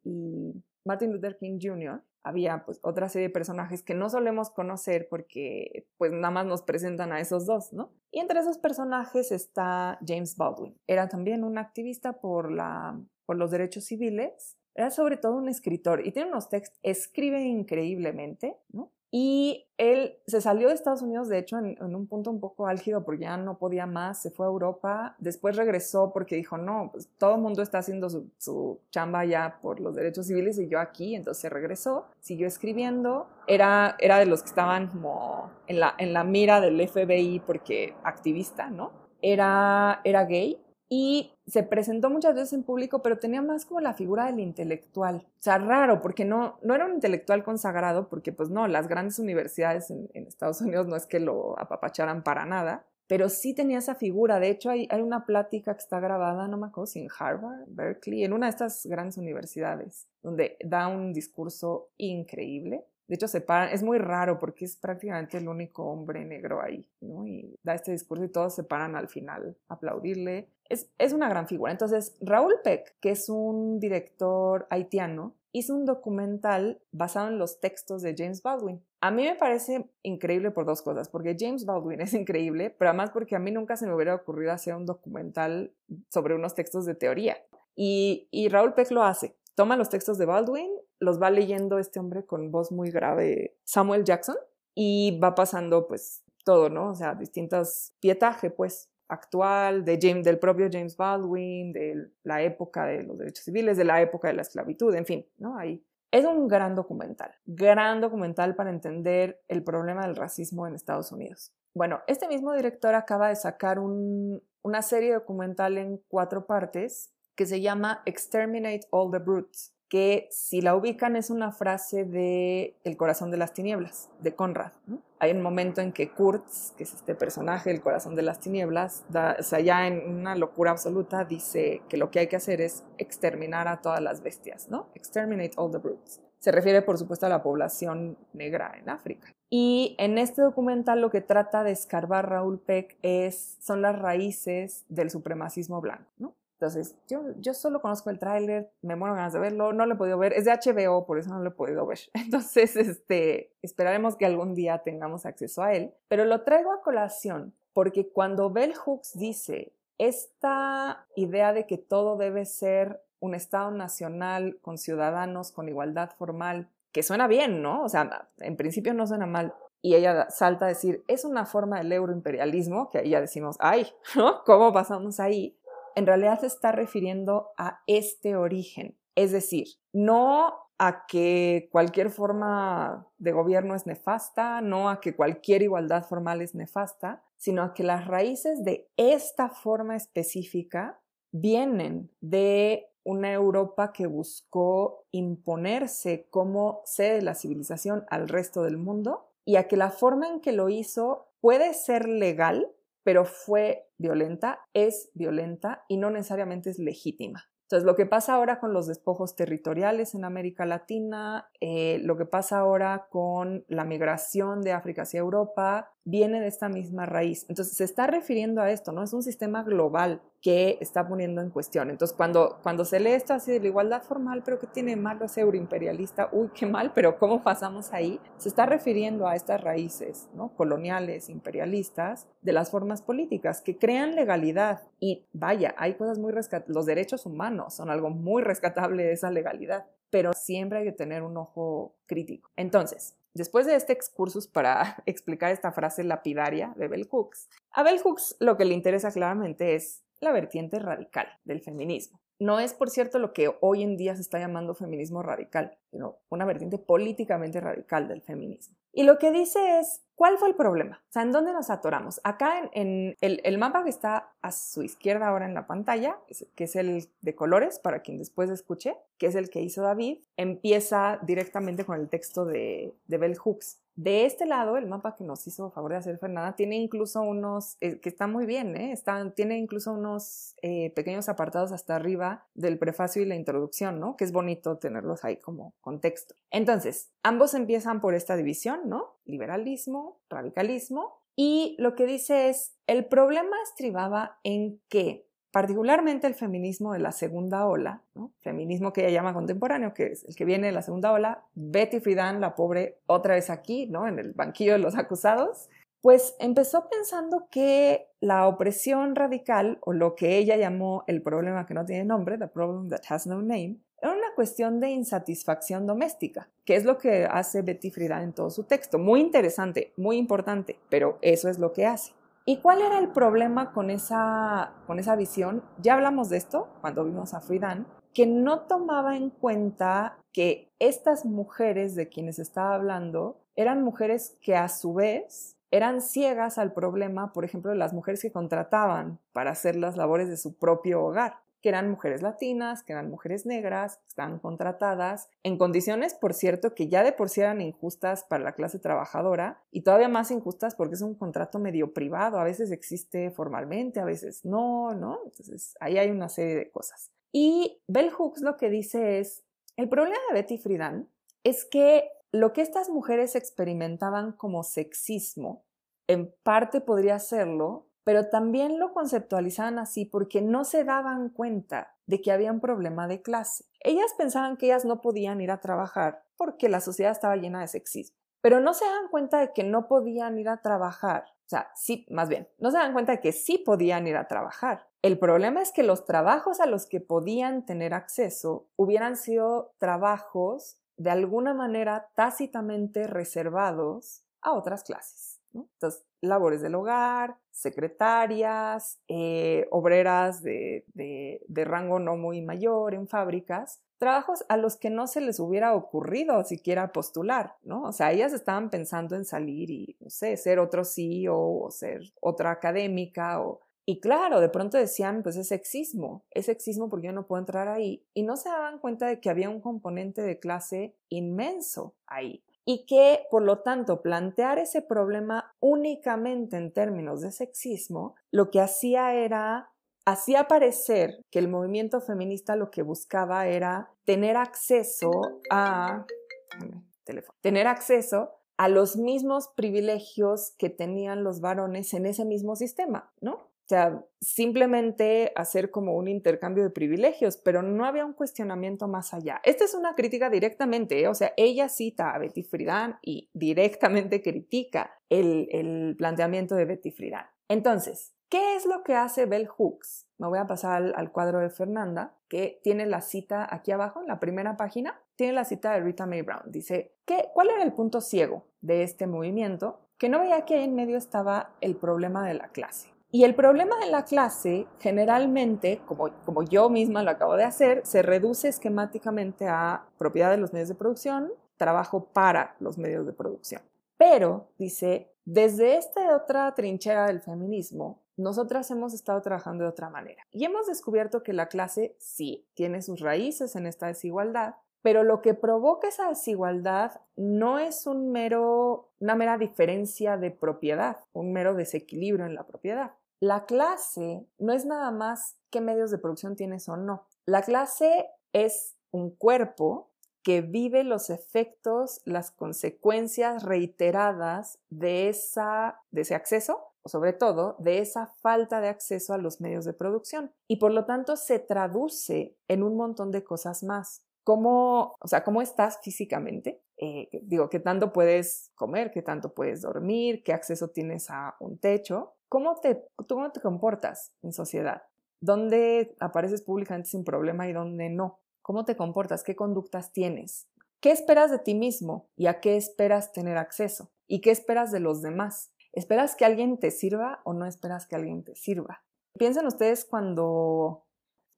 Martin Luther King Jr., había pues otra serie de personajes que no solemos conocer porque pues nada más nos presentan a esos dos, ¿no? Y entre esos personajes está James Baldwin. Era también un activista por, la, por los derechos civiles, era sobre todo un escritor y tiene unos textos, escribe increíblemente, ¿no? Y él se salió de Estados Unidos, de hecho, en, un punto un poco álgido porque ya no podía más, se fue a Europa, después regresó porque dijo, no, pues todo el mundo está haciendo su, chamba ya por los derechos civiles y yo aquí, entonces regresó, siguió escribiendo, era, era de los que estaban como en la, en la mira del FBI porque activista, ¿no? Era, era gay, y se presentó muchas veces en público, pero tenía más como la figura del intelectual. O sea, raro, porque no, no era un intelectual consagrado, porque pues no, las grandes universidades en, Estados Unidos no es que lo apapacharan para nada, pero sí tenía esa figura. De hecho, hay, hay una plática que está grabada, no me acuerdo si en Harvard, Berkeley, en una de estas grandes universidades, donde da un discurso increíble de hecho, se paran, es muy raro porque es prácticamente el único hombre negro ahí, ¿no? Y da este discurso y todos se paran al final a aplaudirle. Es, es una gran figura. Entonces, Raúl Peck, que es un director haitiano, hizo un documental basado en los textos de James Baldwin. A mí me parece increíble por dos cosas, porque James Baldwin es increíble, pero además porque a mí nunca se me hubiera ocurrido hacer un documental sobre unos textos de teoría. Y, y Raúl Peck lo hace. Toma los textos de Baldwin los va leyendo este hombre con voz muy grave, Samuel Jackson, y va pasando pues todo, ¿no? O sea, distintos pietaje, pues, actual, de James, del propio James Baldwin, de la época de los derechos civiles, de la época de la esclavitud, en fin, ¿no? Ahí. Es un gran documental, gran documental para entender el problema del racismo en Estados Unidos. Bueno, este mismo director acaba de sacar una serie documental en cuatro partes que se llama Exterminate All the Brutes que si la ubican es una frase de El corazón de las tinieblas, de Conrad. Hay un momento en que Kurtz, que es este personaje, el corazón de las tinieblas, o sea, en una locura absoluta, dice que lo que hay que hacer es exterminar a todas las bestias, ¿no? Exterminate all the brutes. Se refiere, por supuesto, a la población negra en África. Y en este documental lo que trata de escarbar Raúl Peck es, son las raíces del supremacismo blanco. Entonces, yo, yo solo conozco el tráiler, me muero ganas de verlo, no lo he podido ver, es de HBO, por eso no lo he podido ver. Entonces, este, esperaremos que algún día tengamos acceso a él, pero lo traigo a colación porque cuando Bell Hooks dice esta idea de que todo debe ser un Estado nacional con ciudadanos, con igualdad formal, que suena bien, ¿no? O sea, en principio no suena mal. Y ella salta a decir, es una forma del euroimperialismo, que ahí ya decimos, ay, ¿no? ¿Cómo pasamos ahí? En realidad se está refiriendo a este origen. Es decir, no a que cualquier forma de gobierno es nefasta, no a que cualquier igualdad formal es nefasta, sino a que las raíces de esta forma específica vienen de una Europa que buscó imponerse como sede de la civilización al resto del mundo y a que la forma en que lo hizo puede ser legal, pero fue violenta, es violenta y no necesariamente es legítima. Entonces, lo que pasa ahora con los despojos territoriales en América Latina, eh, lo que pasa ahora con la migración de África hacia Europa, viene de esta misma raíz. Entonces, se está refiriendo a esto, ¿no? Es un sistema global que está poniendo en cuestión. Entonces, cuando, cuando se lee esto así de la igualdad formal, pero que tiene malo ese euroimperialista, uy, qué mal, pero ¿cómo pasamos ahí? Se está refiriendo a estas raíces, ¿no? Coloniales, imperialistas, de las formas políticas que crean legalidad. Y vaya, hay cosas muy rescatables. Los derechos humanos son algo muy rescatable de esa legalidad, pero siempre hay que tener un ojo crítico. Entonces, Después de este excursus para explicar esta frase lapidaria de Bell Hooks, a Bell Hooks lo que le interesa claramente es la vertiente radical del feminismo. No es, por cierto, lo que hoy en día se está llamando feminismo radical, sino una vertiente políticamente radical del feminismo. Y lo que dice es, ¿cuál fue el problema? O sea, ¿en dónde nos atoramos? Acá en, el, mapa que está a su izquierda ahora en la pantalla, que es el de colores, para quien después escuche, que es el que hizo David, empieza directamente con el texto de Bell Hooks. De este lado, el mapa que nos hizo favor de hacer Fernanda tiene incluso unos, eh, que está muy bien, ¿eh? tiene incluso unos eh, pequeños apartados hasta arriba del prefacio y la introducción, ¿no? Que es bonito tenerlos ahí como contexto. Entonces, ambos empiezan por esta división, ¿no? Liberalismo, radicalismo, y lo que dice es, el problema estribaba en que particularmente el feminismo de la segunda ola, feminismo que ella llama contemporáneo, que es el que viene de la segunda ola, Betty Friedan, la pobre, otra vez aquí, ¿no? en el banquillo de los acusados, pues empezó pensando que la opresión radical, o lo que ella llamó el problema que no tiene nombre, the problem that has no name, era una cuestión de insatisfacción doméstica, que es lo que hace Betty Friedan en todo su texto. Muy interesante, muy importante, pero eso es lo que hace. ¿Y cuál era el problema con esa, con esa visión? Ya hablamos de esto cuando vimos a Friedan, que no tomaba en cuenta que estas mujeres de quienes estaba hablando eran mujeres que a su vez eran ciegas al problema, por ejemplo, de las mujeres que contrataban para hacer las labores de su propio hogar que eran mujeres latinas, que eran mujeres negras, que estaban contratadas, en condiciones, por cierto, que ya de por sí eran injustas para la clase trabajadora y todavía más injustas porque es un contrato medio privado, a veces existe formalmente, a veces no, ¿no? Entonces, ahí hay una serie de cosas. Y Bell Hooks lo que dice es, el problema de Betty Friedan es que lo que estas mujeres experimentaban como sexismo, en parte podría serlo pero también lo conceptualizaban así porque no se daban cuenta de que había un problema de clase. Ellas pensaban que ellas no podían ir a trabajar porque la sociedad estaba llena de sexismo, pero no se dan cuenta de que no podían ir a trabajar. O sea, sí, más bien, no se dan cuenta de que sí podían ir a trabajar. El problema es que los trabajos a los que podían tener acceso hubieran sido trabajos de alguna manera tácitamente reservados a otras clases. Entonces, labores del hogar, secretarias, eh, obreras de, de, rango no muy mayor en fábricas, trabajos a los que no se les hubiera ocurrido siquiera postular, ¿no? O sea, ellas estaban pensando en salir y, no sé, ser otro CEO o ser otra académica o... Y claro, de pronto decían, pues es sexismo, es sexismo porque yo no puedo entrar ahí. Y no se daban cuenta de que había un componente de clase inmenso ahí y que, por lo tanto, plantear ese problema únicamente en términos de sexismo, lo que hacía era, hacía parecer que el movimiento feminista lo que buscaba era tener acceso a, tener acceso a los mismos privilegios que tenían los varones en ese mismo sistema, ¿no? O sea, simplemente hacer como un intercambio de privilegios, pero no había un cuestionamiento más allá. Esta es una crítica directamente, ¿eh? o sea, ella cita a Betty Friedan y directamente critica el, planteamiento de Betty Friedan. Entonces, ¿qué es lo que hace Bell Hooks? Me voy a pasar al, cuadro de Fernanda, que tiene la cita aquí abajo, en la primera página, tiene la cita de Rita Mae Brown. Dice, ¿qué, ¿cuál era el punto ciego de este movimiento? Que no veía que ahí en medio estaba el problema de la clase Y el problema de la clase, generalmente, como, como yo misma lo acabo de hacer, se reduce esquemáticamente a propiedad de los medios de producción, trabajo para los medios de producción. Pero, dice, desde esta otra trinchera del feminismo, nosotras hemos estado trabajando de otra manera. Y hemos descubierto que la clase sí tiene sus raíces en esta desigualdad, pero lo que provoca esa desigualdad no es un mero, una mera diferencia de propiedad, un mero desequilibrio en la propiedad. La clase no es nada más qué medios de producción tienes o no. La clase es un cuerpo que vive los efectos, las consecuencias reiteradas de, esa, de ese acceso o sobre todo de esa falta de acceso a los medios de producción y por lo tanto se traduce en un montón de cosas más cómo, o sea, cómo estás físicamente. Eh, digo, qué tanto puedes comer, qué tanto puedes dormir, qué acceso tienes a un techo, cómo te, cómo te comportas en sociedad, dónde apareces públicamente sin problema y dónde no, cómo te comportas, qué conductas tienes, qué esperas de ti mismo y a qué esperas tener acceso y qué esperas de los demás. ¿Esperas que alguien te sirva o no esperas que alguien te sirva? Piensen ustedes cuando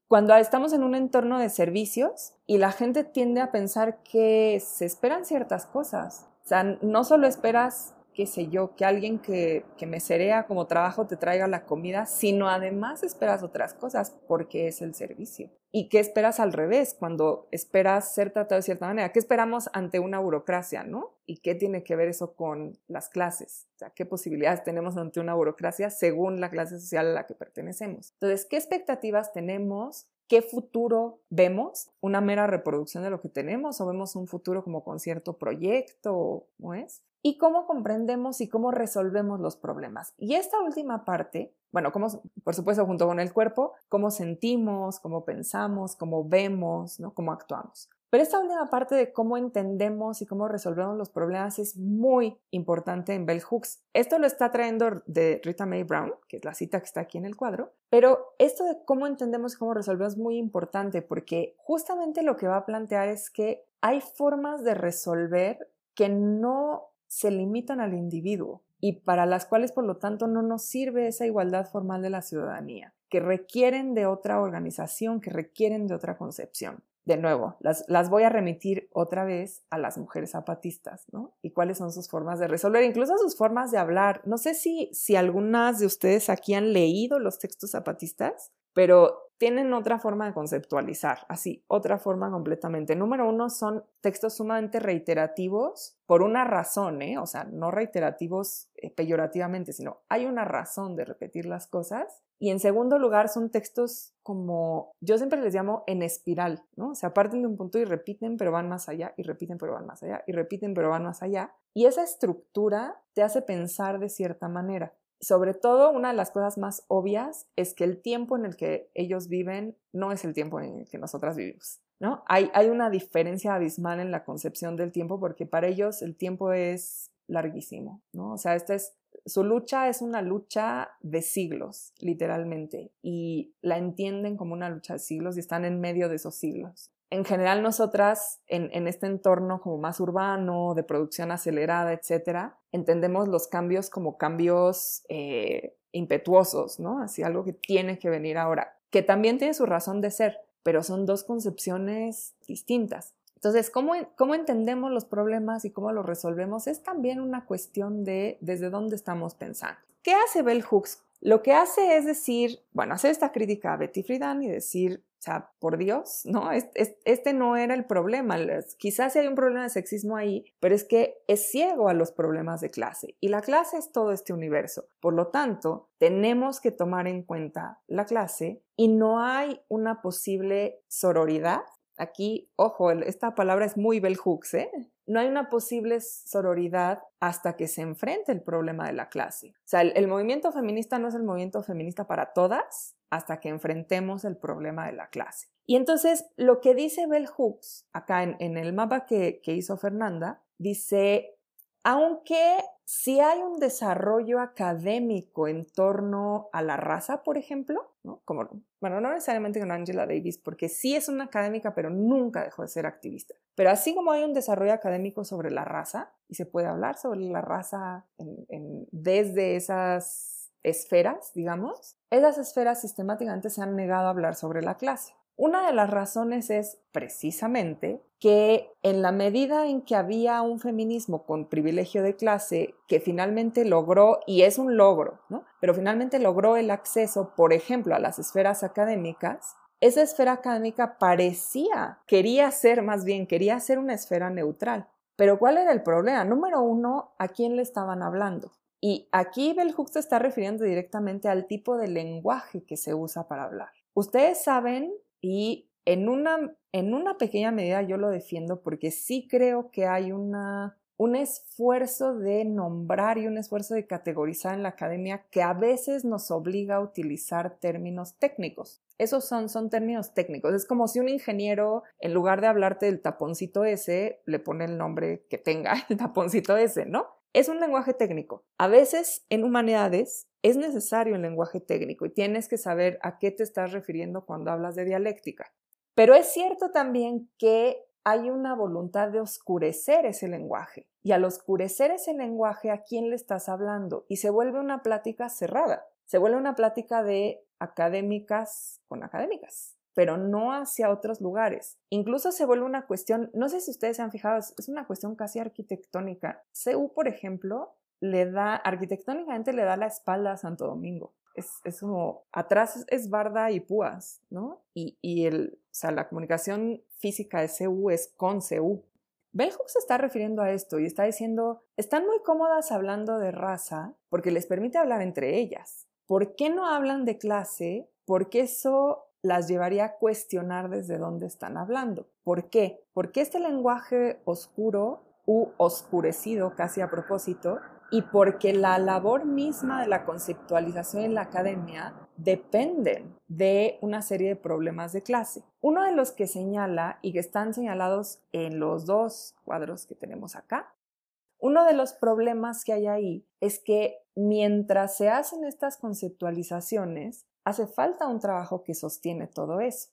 cuando estamos en un entorno de servicios y la gente tiende a pensar que se esperan ciertas cosas. O sea, no solo esperas qué sé yo, que alguien que, que me cerea como trabajo te traiga la comida, sino además esperas otras cosas porque es el servicio. ¿Y qué esperas al revés cuando esperas ser tratado de cierta manera? ¿Qué esperamos ante una burocracia, no? ¿Y qué tiene que ver eso con las clases? O ¿qué posibilidades tenemos ante una burocracia según la clase social a la que pertenecemos? Entonces, ¿qué expectativas tenemos qué futuro vemos, una mera reproducción de lo que tenemos o vemos un futuro como con cierto proyecto, ¿no es? Y cómo comprendemos y cómo resolvemos los problemas. Y esta última parte, bueno, cómo, por supuesto, junto con el cuerpo, cómo sentimos, cómo pensamos, cómo vemos, ¿no? cómo actuamos. Pero esta última parte de cómo entendemos y cómo resolvemos los problemas es muy importante en Bell Hooks. Esto lo está trayendo de Rita Mae Brown, que es la cita que está aquí en el cuadro, pero esto de cómo entendemos y cómo resolvemos es muy importante porque justamente lo que va a plantear es que hay formas de resolver que no se limitan al individuo y para las cuales por lo tanto no nos sirve esa igualdad formal de la ciudadanía, que requieren de otra organización, que requieren de otra concepción de nuevo, las, las, voy a remitir otra vez a las mujeres zapatistas, ¿no? Y cuáles son sus formas de resolver, incluso sus formas de hablar. No sé si, si algunas de ustedes aquí han leído los textos zapatistas, pero tienen otra forma de conceptualizar, así, otra forma completamente. Número uno, son textos sumamente reiterativos por una razón, ¿eh? o sea, no reiterativos eh, peyorativamente, sino hay una razón de repetir las cosas. Y en segundo lugar, son textos como, yo siempre les llamo en espiral, ¿no? O sea, parten de un punto y repiten, pero van más allá, y repiten, pero van más allá, y repiten, pero van más allá. Y esa estructura te hace pensar de cierta manera sobre todo, una de las cosas más obvias es que el tiempo en el que ellos viven no es el tiempo en el que nosotras vivimos. ¿no? Hay, hay una diferencia abismal en la concepción del tiempo porque para ellos el tiempo es larguísimo. ¿no? O sea, esta es, su lucha es una lucha de siglos, literalmente, y la entienden como una lucha de siglos y están en medio de esos siglos en general nosotras en, este entorno como más urbano, de producción acelerada, etcétera, entendemos los cambios como cambios eh, impetuosos, ¿no? Así algo que tiene que venir ahora, que también tiene su razón de ser, pero son dos concepciones distintas. Entonces, ¿cómo, cómo entendemos los problemas y cómo los resolvemos? Es también una cuestión de desde dónde estamos pensando. ¿Qué hace Bell Hooks? Lo que hace es decir, bueno, hacer esta crítica a Betty Friedan y decir, o sea, por Dios, ¿no? Este, no era el problema. Quizás sí hay un problema de sexismo ahí, pero es que es ciego a los problemas de clase. Y la clase es todo este universo. Por lo tanto, tenemos que tomar en cuenta la clase y no hay una posible sororidad. Aquí, ojo, esta palabra es muy bell hooks, ¿eh? no hay una posible sororidad hasta que se enfrente el problema de la clase. O sea, el, movimiento feminista no es el movimiento feminista para todas hasta que enfrentemos el problema de la clase. Y entonces, lo que dice Bell Hooks, acá en, el mapa que, que hizo Fernanda, dice, aunque si hay un desarrollo académico en torno a la raza, por ejemplo, ¿no? Bueno, no necesariamente con Angela Davis, porque sí es una académica, pero nunca dejó de ser activista. Pero así como hay un desarrollo académico sobre la raza, y se puede hablar sobre la raza desde esas esferas, digamos, esas esferas sistemáticamente se han negado a hablar sobre la clase. Una de las razones es precisamente que en la medida en que había un feminismo con privilegio de clase que finalmente logró, y es un logro, ¿no? Pero finalmente logró el acceso, por ejemplo, a las esferas académicas, esa esfera académica parecía, quería ser más bien, quería ser una esfera neutral. Pero ¿cuál era el problema? Número uno, ¿a quién le estaban hablando? Y aquí Bell Hooks se está refiriendo directamente al tipo de lenguaje que se usa para hablar. Ustedes saben y en una, en una pequeña medida yo lo defiendo porque sí creo que hay una, un esfuerzo de nombrar y un esfuerzo de categorizar en la academia que a veces nos obliga a utilizar términos técnicos. Esos son, son términos técnicos. Es como si un ingeniero, en lugar de hablarte del taponcito ese, le pone el nombre que tenga, el taponcito ese, ¿no? Es un lenguaje técnico. A veces en humanidades es necesario el lenguaje técnico y tienes que saber a qué te estás refiriendo cuando hablas de dialéctica. Pero es cierto también que hay una voluntad de oscurecer ese lenguaje. Y al oscurecer ese lenguaje, ¿a quién le estás hablando? Y se vuelve una plática cerrada. Se vuelve una plática de académicas con académicas pero no hacia otros lugares. Incluso se vuelve una cuestión, no sé si ustedes se han fijado, es una cuestión casi arquitectónica. CU, por ejemplo, le da, arquitectónicamente le da la espalda a Santo Domingo. Es, como, atrás es, Barda y Púas, ¿no? Y, y el, o sea, la comunicación física de CU es con CU. Bell se está refiriendo a esto y está diciendo, están muy cómodas hablando de raza porque les permite hablar entre ellas. ¿Por qué no hablan de clase? Porque eso las llevaría a cuestionar desde dónde están hablando. ¿Por qué? Porque este lenguaje oscuro u oscurecido casi a propósito y porque la labor misma de la conceptualización en la academia dependen de una serie de problemas de clase. Uno de los que señala y que están señalados en los dos cuadros que tenemos acá, uno de los problemas que hay ahí es que mientras se hacen estas conceptualizaciones, hace falta un trabajo que sostiene todo eso.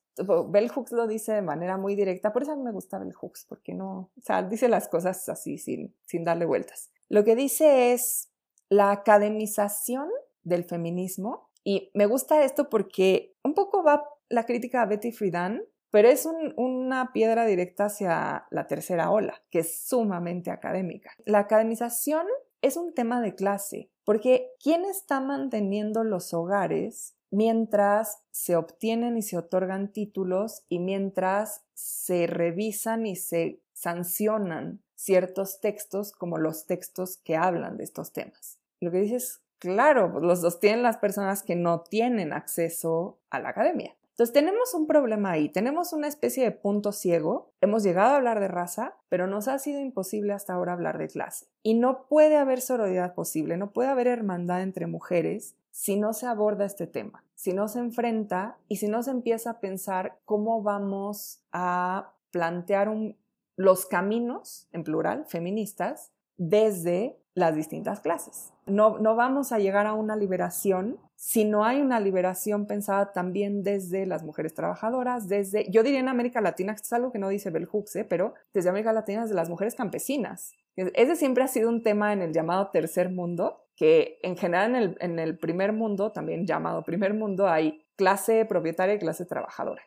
Bell Hooks lo dice de manera muy directa, por eso a mí me gusta Bell Hooks, porque no, o sea, dice las cosas así sin, sin darle vueltas. Lo que dice es la academización del feminismo, y me gusta esto porque un poco va la crítica a Betty Friedan, pero es una piedra directa hacia la tercera ola, que es sumamente académica. La academización es un tema de clase, porque ¿quién está manteniendo los hogares mientras se obtienen y se otorgan títulos y mientras se revisan y se sancionan ciertos textos como los textos que hablan de estos temas. Lo que dices, claro, pues, los sostienen las personas que no tienen acceso a la academia. Entonces tenemos un problema ahí, tenemos una especie de punto ciego, hemos llegado a hablar de raza, pero nos ha sido imposible hasta ahora hablar de clase. Y no puede haber sororidad posible, no puede haber hermandad entre mujeres si no se aborda este tema, si no se enfrenta y si no se empieza a pensar cómo vamos a plantear los caminos, en plural, feministas, desde las distintas clases. No, no vamos a llegar a una liberación si no hay una liberación pensada también desde las mujeres trabajadoras, desde, yo diría en América Latina, esto es algo que no dice Bell Hooks, ¿eh? pero desde América Latina, desde las mujeres campesinas. Ese siempre ha sido un tema en el llamado tercer mundo, que en general en el, en el primer mundo, también llamado primer mundo, hay clase propietaria y clase trabajadora.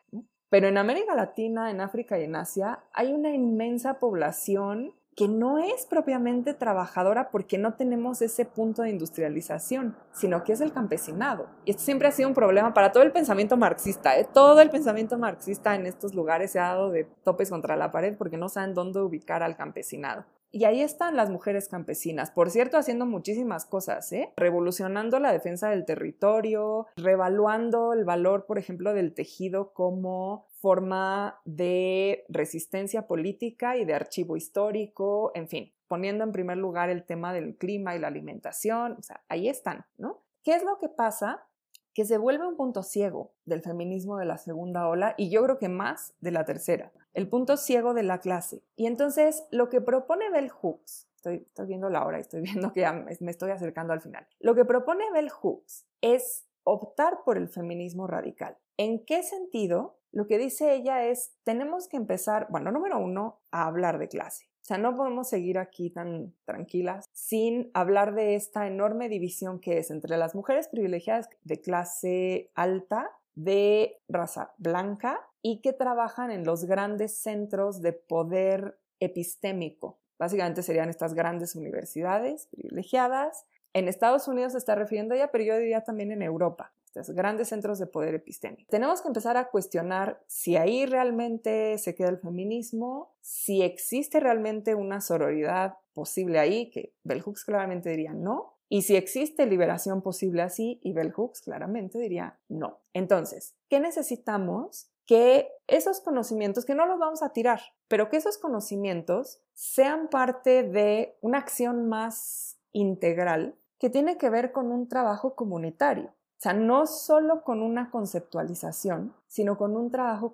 Pero en América Latina, en África y en Asia hay una inmensa población que no es propiamente trabajadora porque no tenemos ese punto de industrialización, sino que es el campesinado. Y esto siempre ha sido un problema para todo el pensamiento marxista. ¿eh? Todo el pensamiento marxista en estos lugares se ha dado de topes contra la pared porque no saben dónde ubicar al campesinado. Y ahí están las mujeres campesinas, por cierto, haciendo muchísimas cosas, ¿eh? revolucionando la defensa del territorio, revaluando el valor, por ejemplo, del tejido como forma de resistencia política y de archivo histórico, en fin, poniendo en primer lugar el tema del clima y la alimentación, o sea, ahí están, ¿no? ¿Qué es lo que pasa? Que se vuelve un punto ciego del feminismo de la segunda ola y yo creo que más de la tercera el punto ciego de la clase. Y entonces lo que propone Bell Hooks, estoy, viendo la hora y estoy viendo que ya me estoy acercando al final, lo que propone Bell Hooks es optar por el feminismo radical. ¿En qué sentido? Lo que dice ella es, tenemos que empezar, bueno, número uno, a hablar de clase. Sea, no podemos seguir aquí tan tranquilas sin hablar de esta enorme división que es entre las mujeres privilegiadas de clase alta, de raza blanca y que trabajan en los grandes centros de poder epistémico. Básicamente serían estas grandes universidades privilegiadas. En Estados Unidos se está refiriendo a ella, pero yo diría también en Europa grandes centros de poder epistémico. Tenemos que empezar a cuestionar si ahí realmente se queda el feminismo, si existe realmente una sororidad posible ahí, que Bell Hooks claramente diría no, y si existe liberación posible así, y Bell Hooks claramente diría no. Entonces, ¿qué necesitamos? Que esos conocimientos, que no los vamos a tirar, pero que esos conocimientos sean parte de una acción más integral que tiene que ver con un trabajo comunitario. O sea, no solo con una conceptualización, sino con un trabajo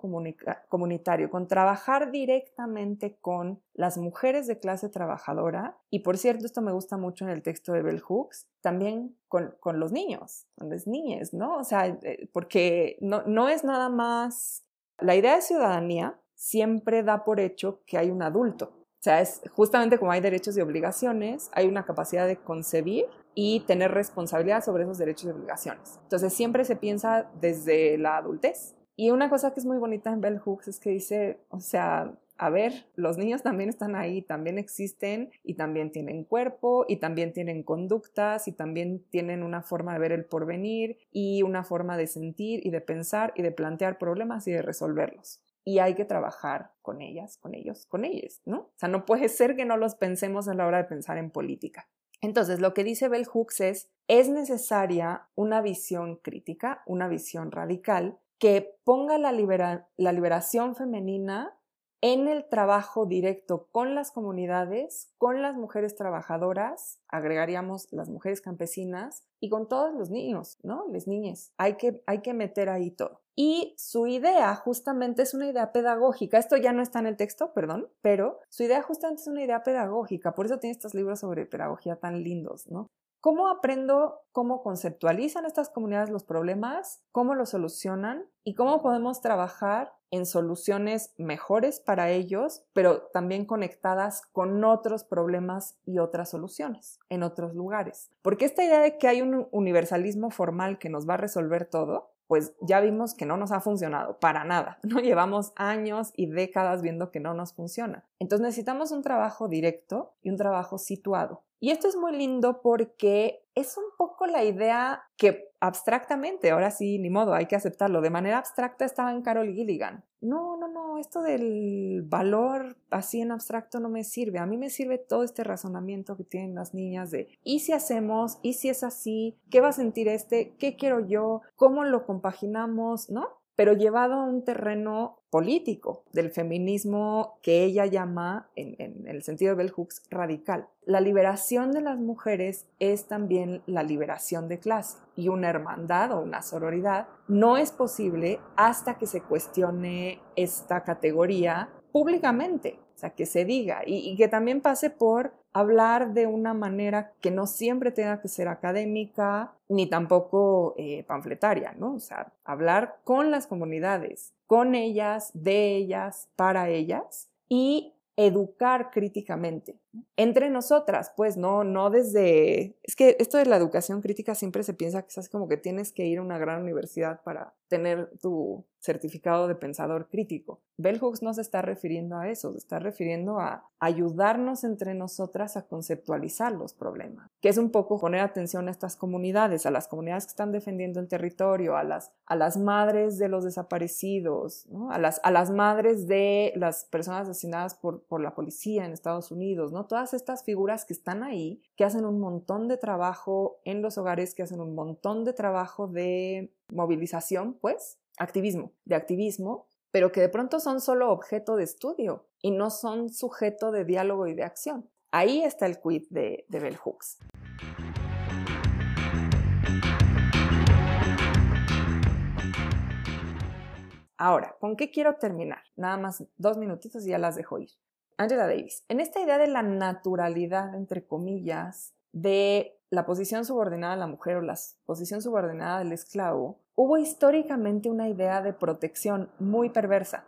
comunitario, con trabajar directamente con las mujeres de clase trabajadora. Y por cierto, esto me gusta mucho en el texto de Bell Hooks, también con, los niños, con las niñas, ¿no? O sea, eh, porque no, no es nada más... La idea de ciudadanía siempre da por hecho que hay un adulto. O sea, es justamente como hay derechos y obligaciones, hay una capacidad de concebir y tener responsabilidad sobre esos derechos y obligaciones. Entonces siempre se piensa desde la adultez. Y una cosa que es muy bonita en Bell Hooks es que dice, o sea, a ver, los niños también están ahí, también existen y también tienen cuerpo y también tienen conductas y también tienen una forma de ver el porvenir y una forma de sentir y de pensar y de plantear problemas y de resolverlos. Y hay que trabajar con ellas, con ellos, con ellas, ¿no? O sea, no puede ser que no los pensemos a la hora de pensar en política. Entonces, lo que dice Bell Hooks es, es necesaria una visión crítica, una visión radical, que ponga la, liberación femenina en el trabajo directo con las comunidades, con las mujeres trabajadoras, agregaríamos las mujeres campesinas y con todos los niños, ¿no? Las niñas. Hay que, hay que meter ahí todo. Y su idea justamente es una idea pedagógica. Esto ya no está en el texto, perdón, pero su idea justamente es una idea pedagógica. Por eso tiene estos libros sobre pedagogía tan lindos, ¿no? ¿Cómo aprendo cómo conceptualizan estas comunidades los problemas, cómo los solucionan y cómo podemos trabajar en soluciones mejores para ellos, pero también conectadas con otros problemas y otras soluciones en otros lugares? Porque esta idea de que hay un universalismo formal que nos va a resolver todo, pues ya vimos que no nos ha funcionado para nada, ¿no? Llevamos años y décadas viendo que no nos funciona. Entonces necesitamos un trabajo directo y un trabajo situado. Y esto es muy lindo porque es un poco la idea que abstractamente, ahora sí, ni modo, hay que aceptarlo, de manera abstracta estaba en Carol Gilligan. No, no, no, esto del valor así en abstracto no me sirve. A mí me sirve todo este razonamiento que tienen las niñas de, ¿y si hacemos? ¿Y si es así? ¿Qué va a sentir este? ¿Qué quiero yo? ¿Cómo lo compaginamos? ¿No? pero llevado a un terreno político del feminismo que ella llama, en, el sentido de Bell Hooks, radical. La liberación de las mujeres es también la liberación de clase y una hermandad o una sororidad no es posible hasta que se cuestione esta categoría públicamente, o sea, que se diga y que también pase por hablar de una manera que no siempre tenga que ser académica ni tampoco eh, panfletaria, ¿no? O sea, hablar con las comunidades, con ellas, de ellas, para ellas y educar críticamente entre nosotras, pues no, no desde, es que esto de la educación crítica siempre se piensa que es como que tienes que ir a una gran universidad para tener tu certificado de pensador crítico. Bell Hooks no se está refiriendo a eso, se está refiriendo a ayudarnos entre nosotras a conceptualizar los problemas, que es un poco poner atención a estas comunidades, a las comunidades que están defendiendo el territorio, a las, a las madres de los desaparecidos, a, las, a las madres de las personas asesinadas por, por la policía en Estados Unidos, ¿no? Todas estas figuras que están ahí, que hacen un montón de trabajo en los hogares, que hacen un montón de trabajo de movilización, pues, activismo, de activismo, pero que de pronto son solo objeto de estudio y no son sujeto de diálogo y de acción. Ahí está el quid de, de Bell Hooks. Ahora, ¿con qué quiero terminar? Nada más dos minutitos y ya las dejo ir. Angela Davis, en esta idea de la naturalidad, entre comillas, de la posición subordinada a la mujer o la posición subordinada del esclavo, hubo históricamente una idea de protección muy perversa,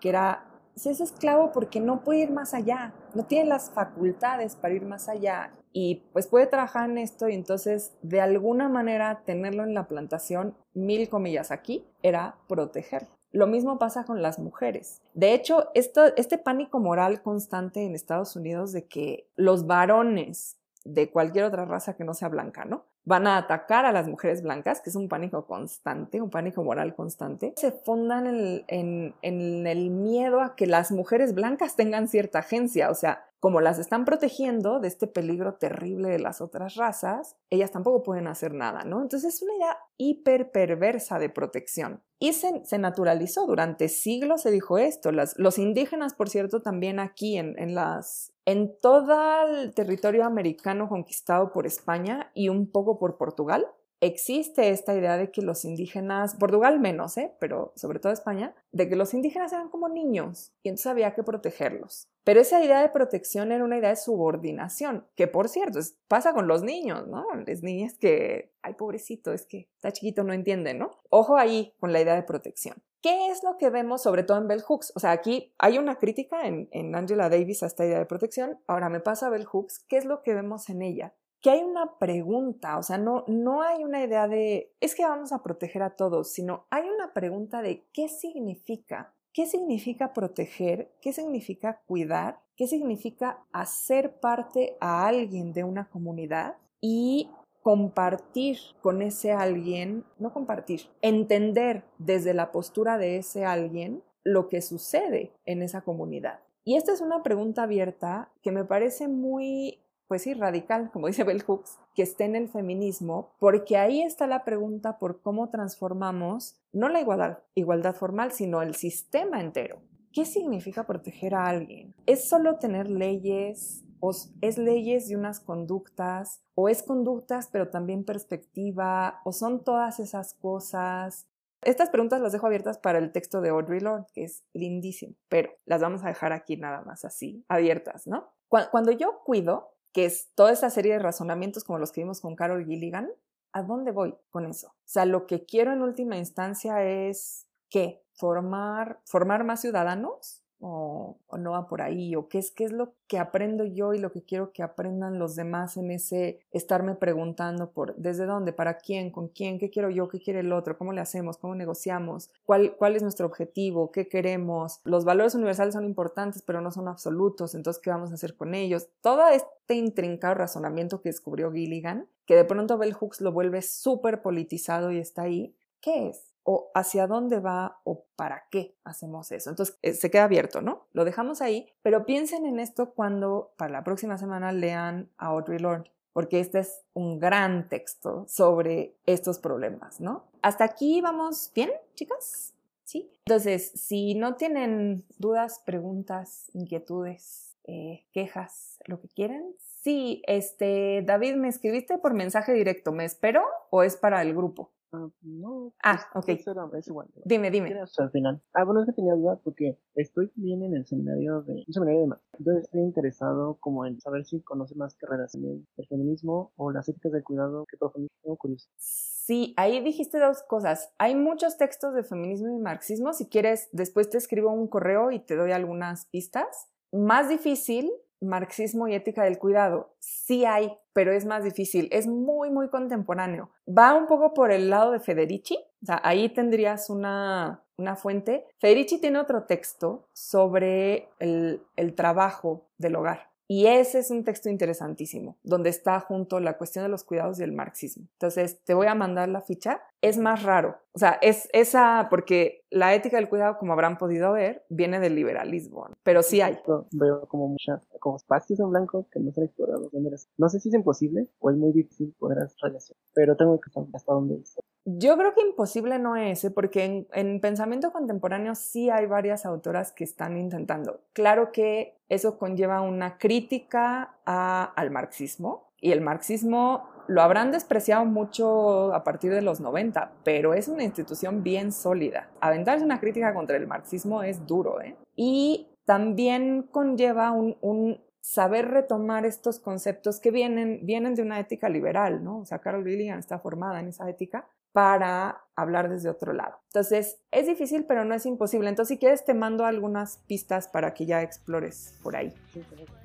que era se es esclavo porque no puede ir más allá, no tiene las facultades para ir más allá y pues puede trabajar en esto y entonces de alguna manera tenerlo en la plantación, mil comillas aquí, era protegerlo. Lo mismo pasa con las mujeres. De hecho, este pánico moral constante en Estados Unidos de que los varones de cualquier otra raza que no sea blanca, ¿no? Van a atacar a las mujeres blancas, que es un pánico constante, un pánico moral constante. Se fundan en, en el miedo a que las mujeres blancas tengan cierta agencia, o sea, como las están protegiendo de este peligro terrible de las otras razas, ellas tampoco pueden hacer nada, ¿no? Entonces es una idea hiper perversa de protección. Y se, naturalizó, durante siglos se dijo esto. los indígenas, por cierto, también aquí en, en, las, en todo el territorio americano conquistado por España y un poco por Portugal, existe esta idea de que los indígenas, Portugal menos, ¿eh? pero sobre todo España, de que los indígenas eran como niños y entonces había que protegerlos. Pero esa idea de protección era una idea de subordinación, que por cierto, pasa con los niños, ¿no? Las niñas que, ay pobrecito, es que está chiquito, no entiende, ¿no? Ojo ahí con la idea de protección. ¿Qué es lo que vemos sobre todo en Bell Hooks? O sea, aquí hay una crítica en, en Angela Davis a esta idea de protección. Ahora me pasa a Bell Hooks, ¿qué es lo que vemos en ella? Que hay una pregunta, o sea, no, no hay una idea de, es que vamos a proteger a todos, sino hay una pregunta de qué significa, qué significa proteger, qué significa cuidar, qué significa hacer parte a alguien de una comunidad y compartir con ese alguien, no compartir, entender desde la postura de ese alguien lo que sucede en esa comunidad. Y esta es una pregunta abierta que me parece muy pues sí, radical, como dice Bell Hooks, que esté en el feminismo, porque ahí está la pregunta por cómo transformamos no la igualdad, igualdad formal, sino el sistema entero. ¿Qué significa proteger a alguien? ¿Es solo tener leyes? ¿O es leyes y unas conductas? ¿O es conductas pero también perspectiva? ¿O son todas esas cosas? Estas preguntas las dejo abiertas para el texto de Audre Lorde, que es lindísimo, pero las vamos a dejar aquí nada más así, abiertas, ¿no? Cuando yo cuido, que es toda esa serie de razonamientos como los que vimos con Carol Gilligan, ¿a dónde voy con eso? O sea, lo que quiero en última instancia es que formar, formar más ciudadanos o, no va por ahí, o qué es, qué es lo que aprendo yo y lo que quiero que aprendan los demás en ese estarme preguntando por desde dónde, para quién, con quién, qué quiero yo, qué quiere el otro, cómo le hacemos, cómo negociamos, cuál, cuál es nuestro objetivo, qué queremos. Los valores universales son importantes, pero no son absolutos, entonces, ¿qué vamos a hacer con ellos? Todo este intrincado razonamiento que descubrió Gilligan, que de pronto Bell Hooks lo vuelve súper politizado y está ahí, ¿qué es? O hacia dónde va o para qué hacemos eso. Entonces, eh, se queda abierto, ¿no? Lo dejamos ahí, pero piensen en esto cuando para la próxima semana lean a Audre Lorde, porque este es un gran texto sobre estos problemas, ¿no? Hasta aquí vamos bien, chicas. ¿Sí? Entonces, si no tienen dudas, preguntas, inquietudes, eh, quejas, lo que quieren, sí, este, David, me escribiste por mensaje directo, ¿me espero o es para el grupo? Ah, no. Ah, ok. es igual. Dime, dime. al final. Ah, bueno, es que tenía duda porque estoy bien en el seminario de, un seminario de más. Entonces estoy interesado como en saber si conoce más carreras en el, feminismo o las éticas del cuidado que profundizo. curioso. Sí, ahí dijiste dos cosas. Hay muchos textos de feminismo y marxismo. Si quieres, después te escribo un correo y te doy algunas pistas. Más difícil marxismo y ética del cuidado. Sí hay, pero es más difícil. Es muy, muy contemporáneo. Va un poco por el lado de Federici. O sea, ahí tendrías una, una fuente. Federici tiene otro texto sobre el, el trabajo del hogar. Y ese es un texto interesantísimo, donde está junto la cuestión de los cuidados y el marxismo. Entonces, te voy a mandar la ficha. Es más raro. O sea, es esa, porque la ética del cuidado, como habrán podido ver, viene del liberalismo, pero sí hay. Veo como muchas, como espacios en blanco que no se han explorado. No sé si es imposible o es muy difícil poder relacionar, pero tengo que saber hasta dónde es. Yo creo que imposible no es, ¿eh? porque en, pensamiento contemporáneo sí hay varias autoras que están intentando. Claro que eso conlleva una crítica al marxismo y el marxismo lo habrán despreciado mucho a partir de los 90, pero es una institución bien sólida. Aventarse una crítica contra el marxismo es duro, ¿eh? Y también conlleva un, saber retomar estos conceptos que vienen, vienen de una ética liberal, ¿no? O sea, Carol Gilligan está formada en esa ética para hablar desde otro lado. Entonces, es difícil, pero no es imposible. Entonces, si quieres, te mando algunas pistas para que ya explores por ahí.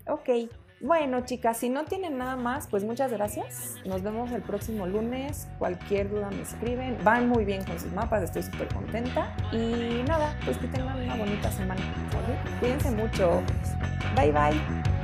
Ok. Bueno, chicas, si no tienen nada más, pues muchas gracias. Nos vemos el próximo lunes. Cualquier duda me escriben. Van muy bien con sus mapas, estoy súper contenta. Y nada, pues que tengan una bonita semana. Cuídense mucho. Bye bye.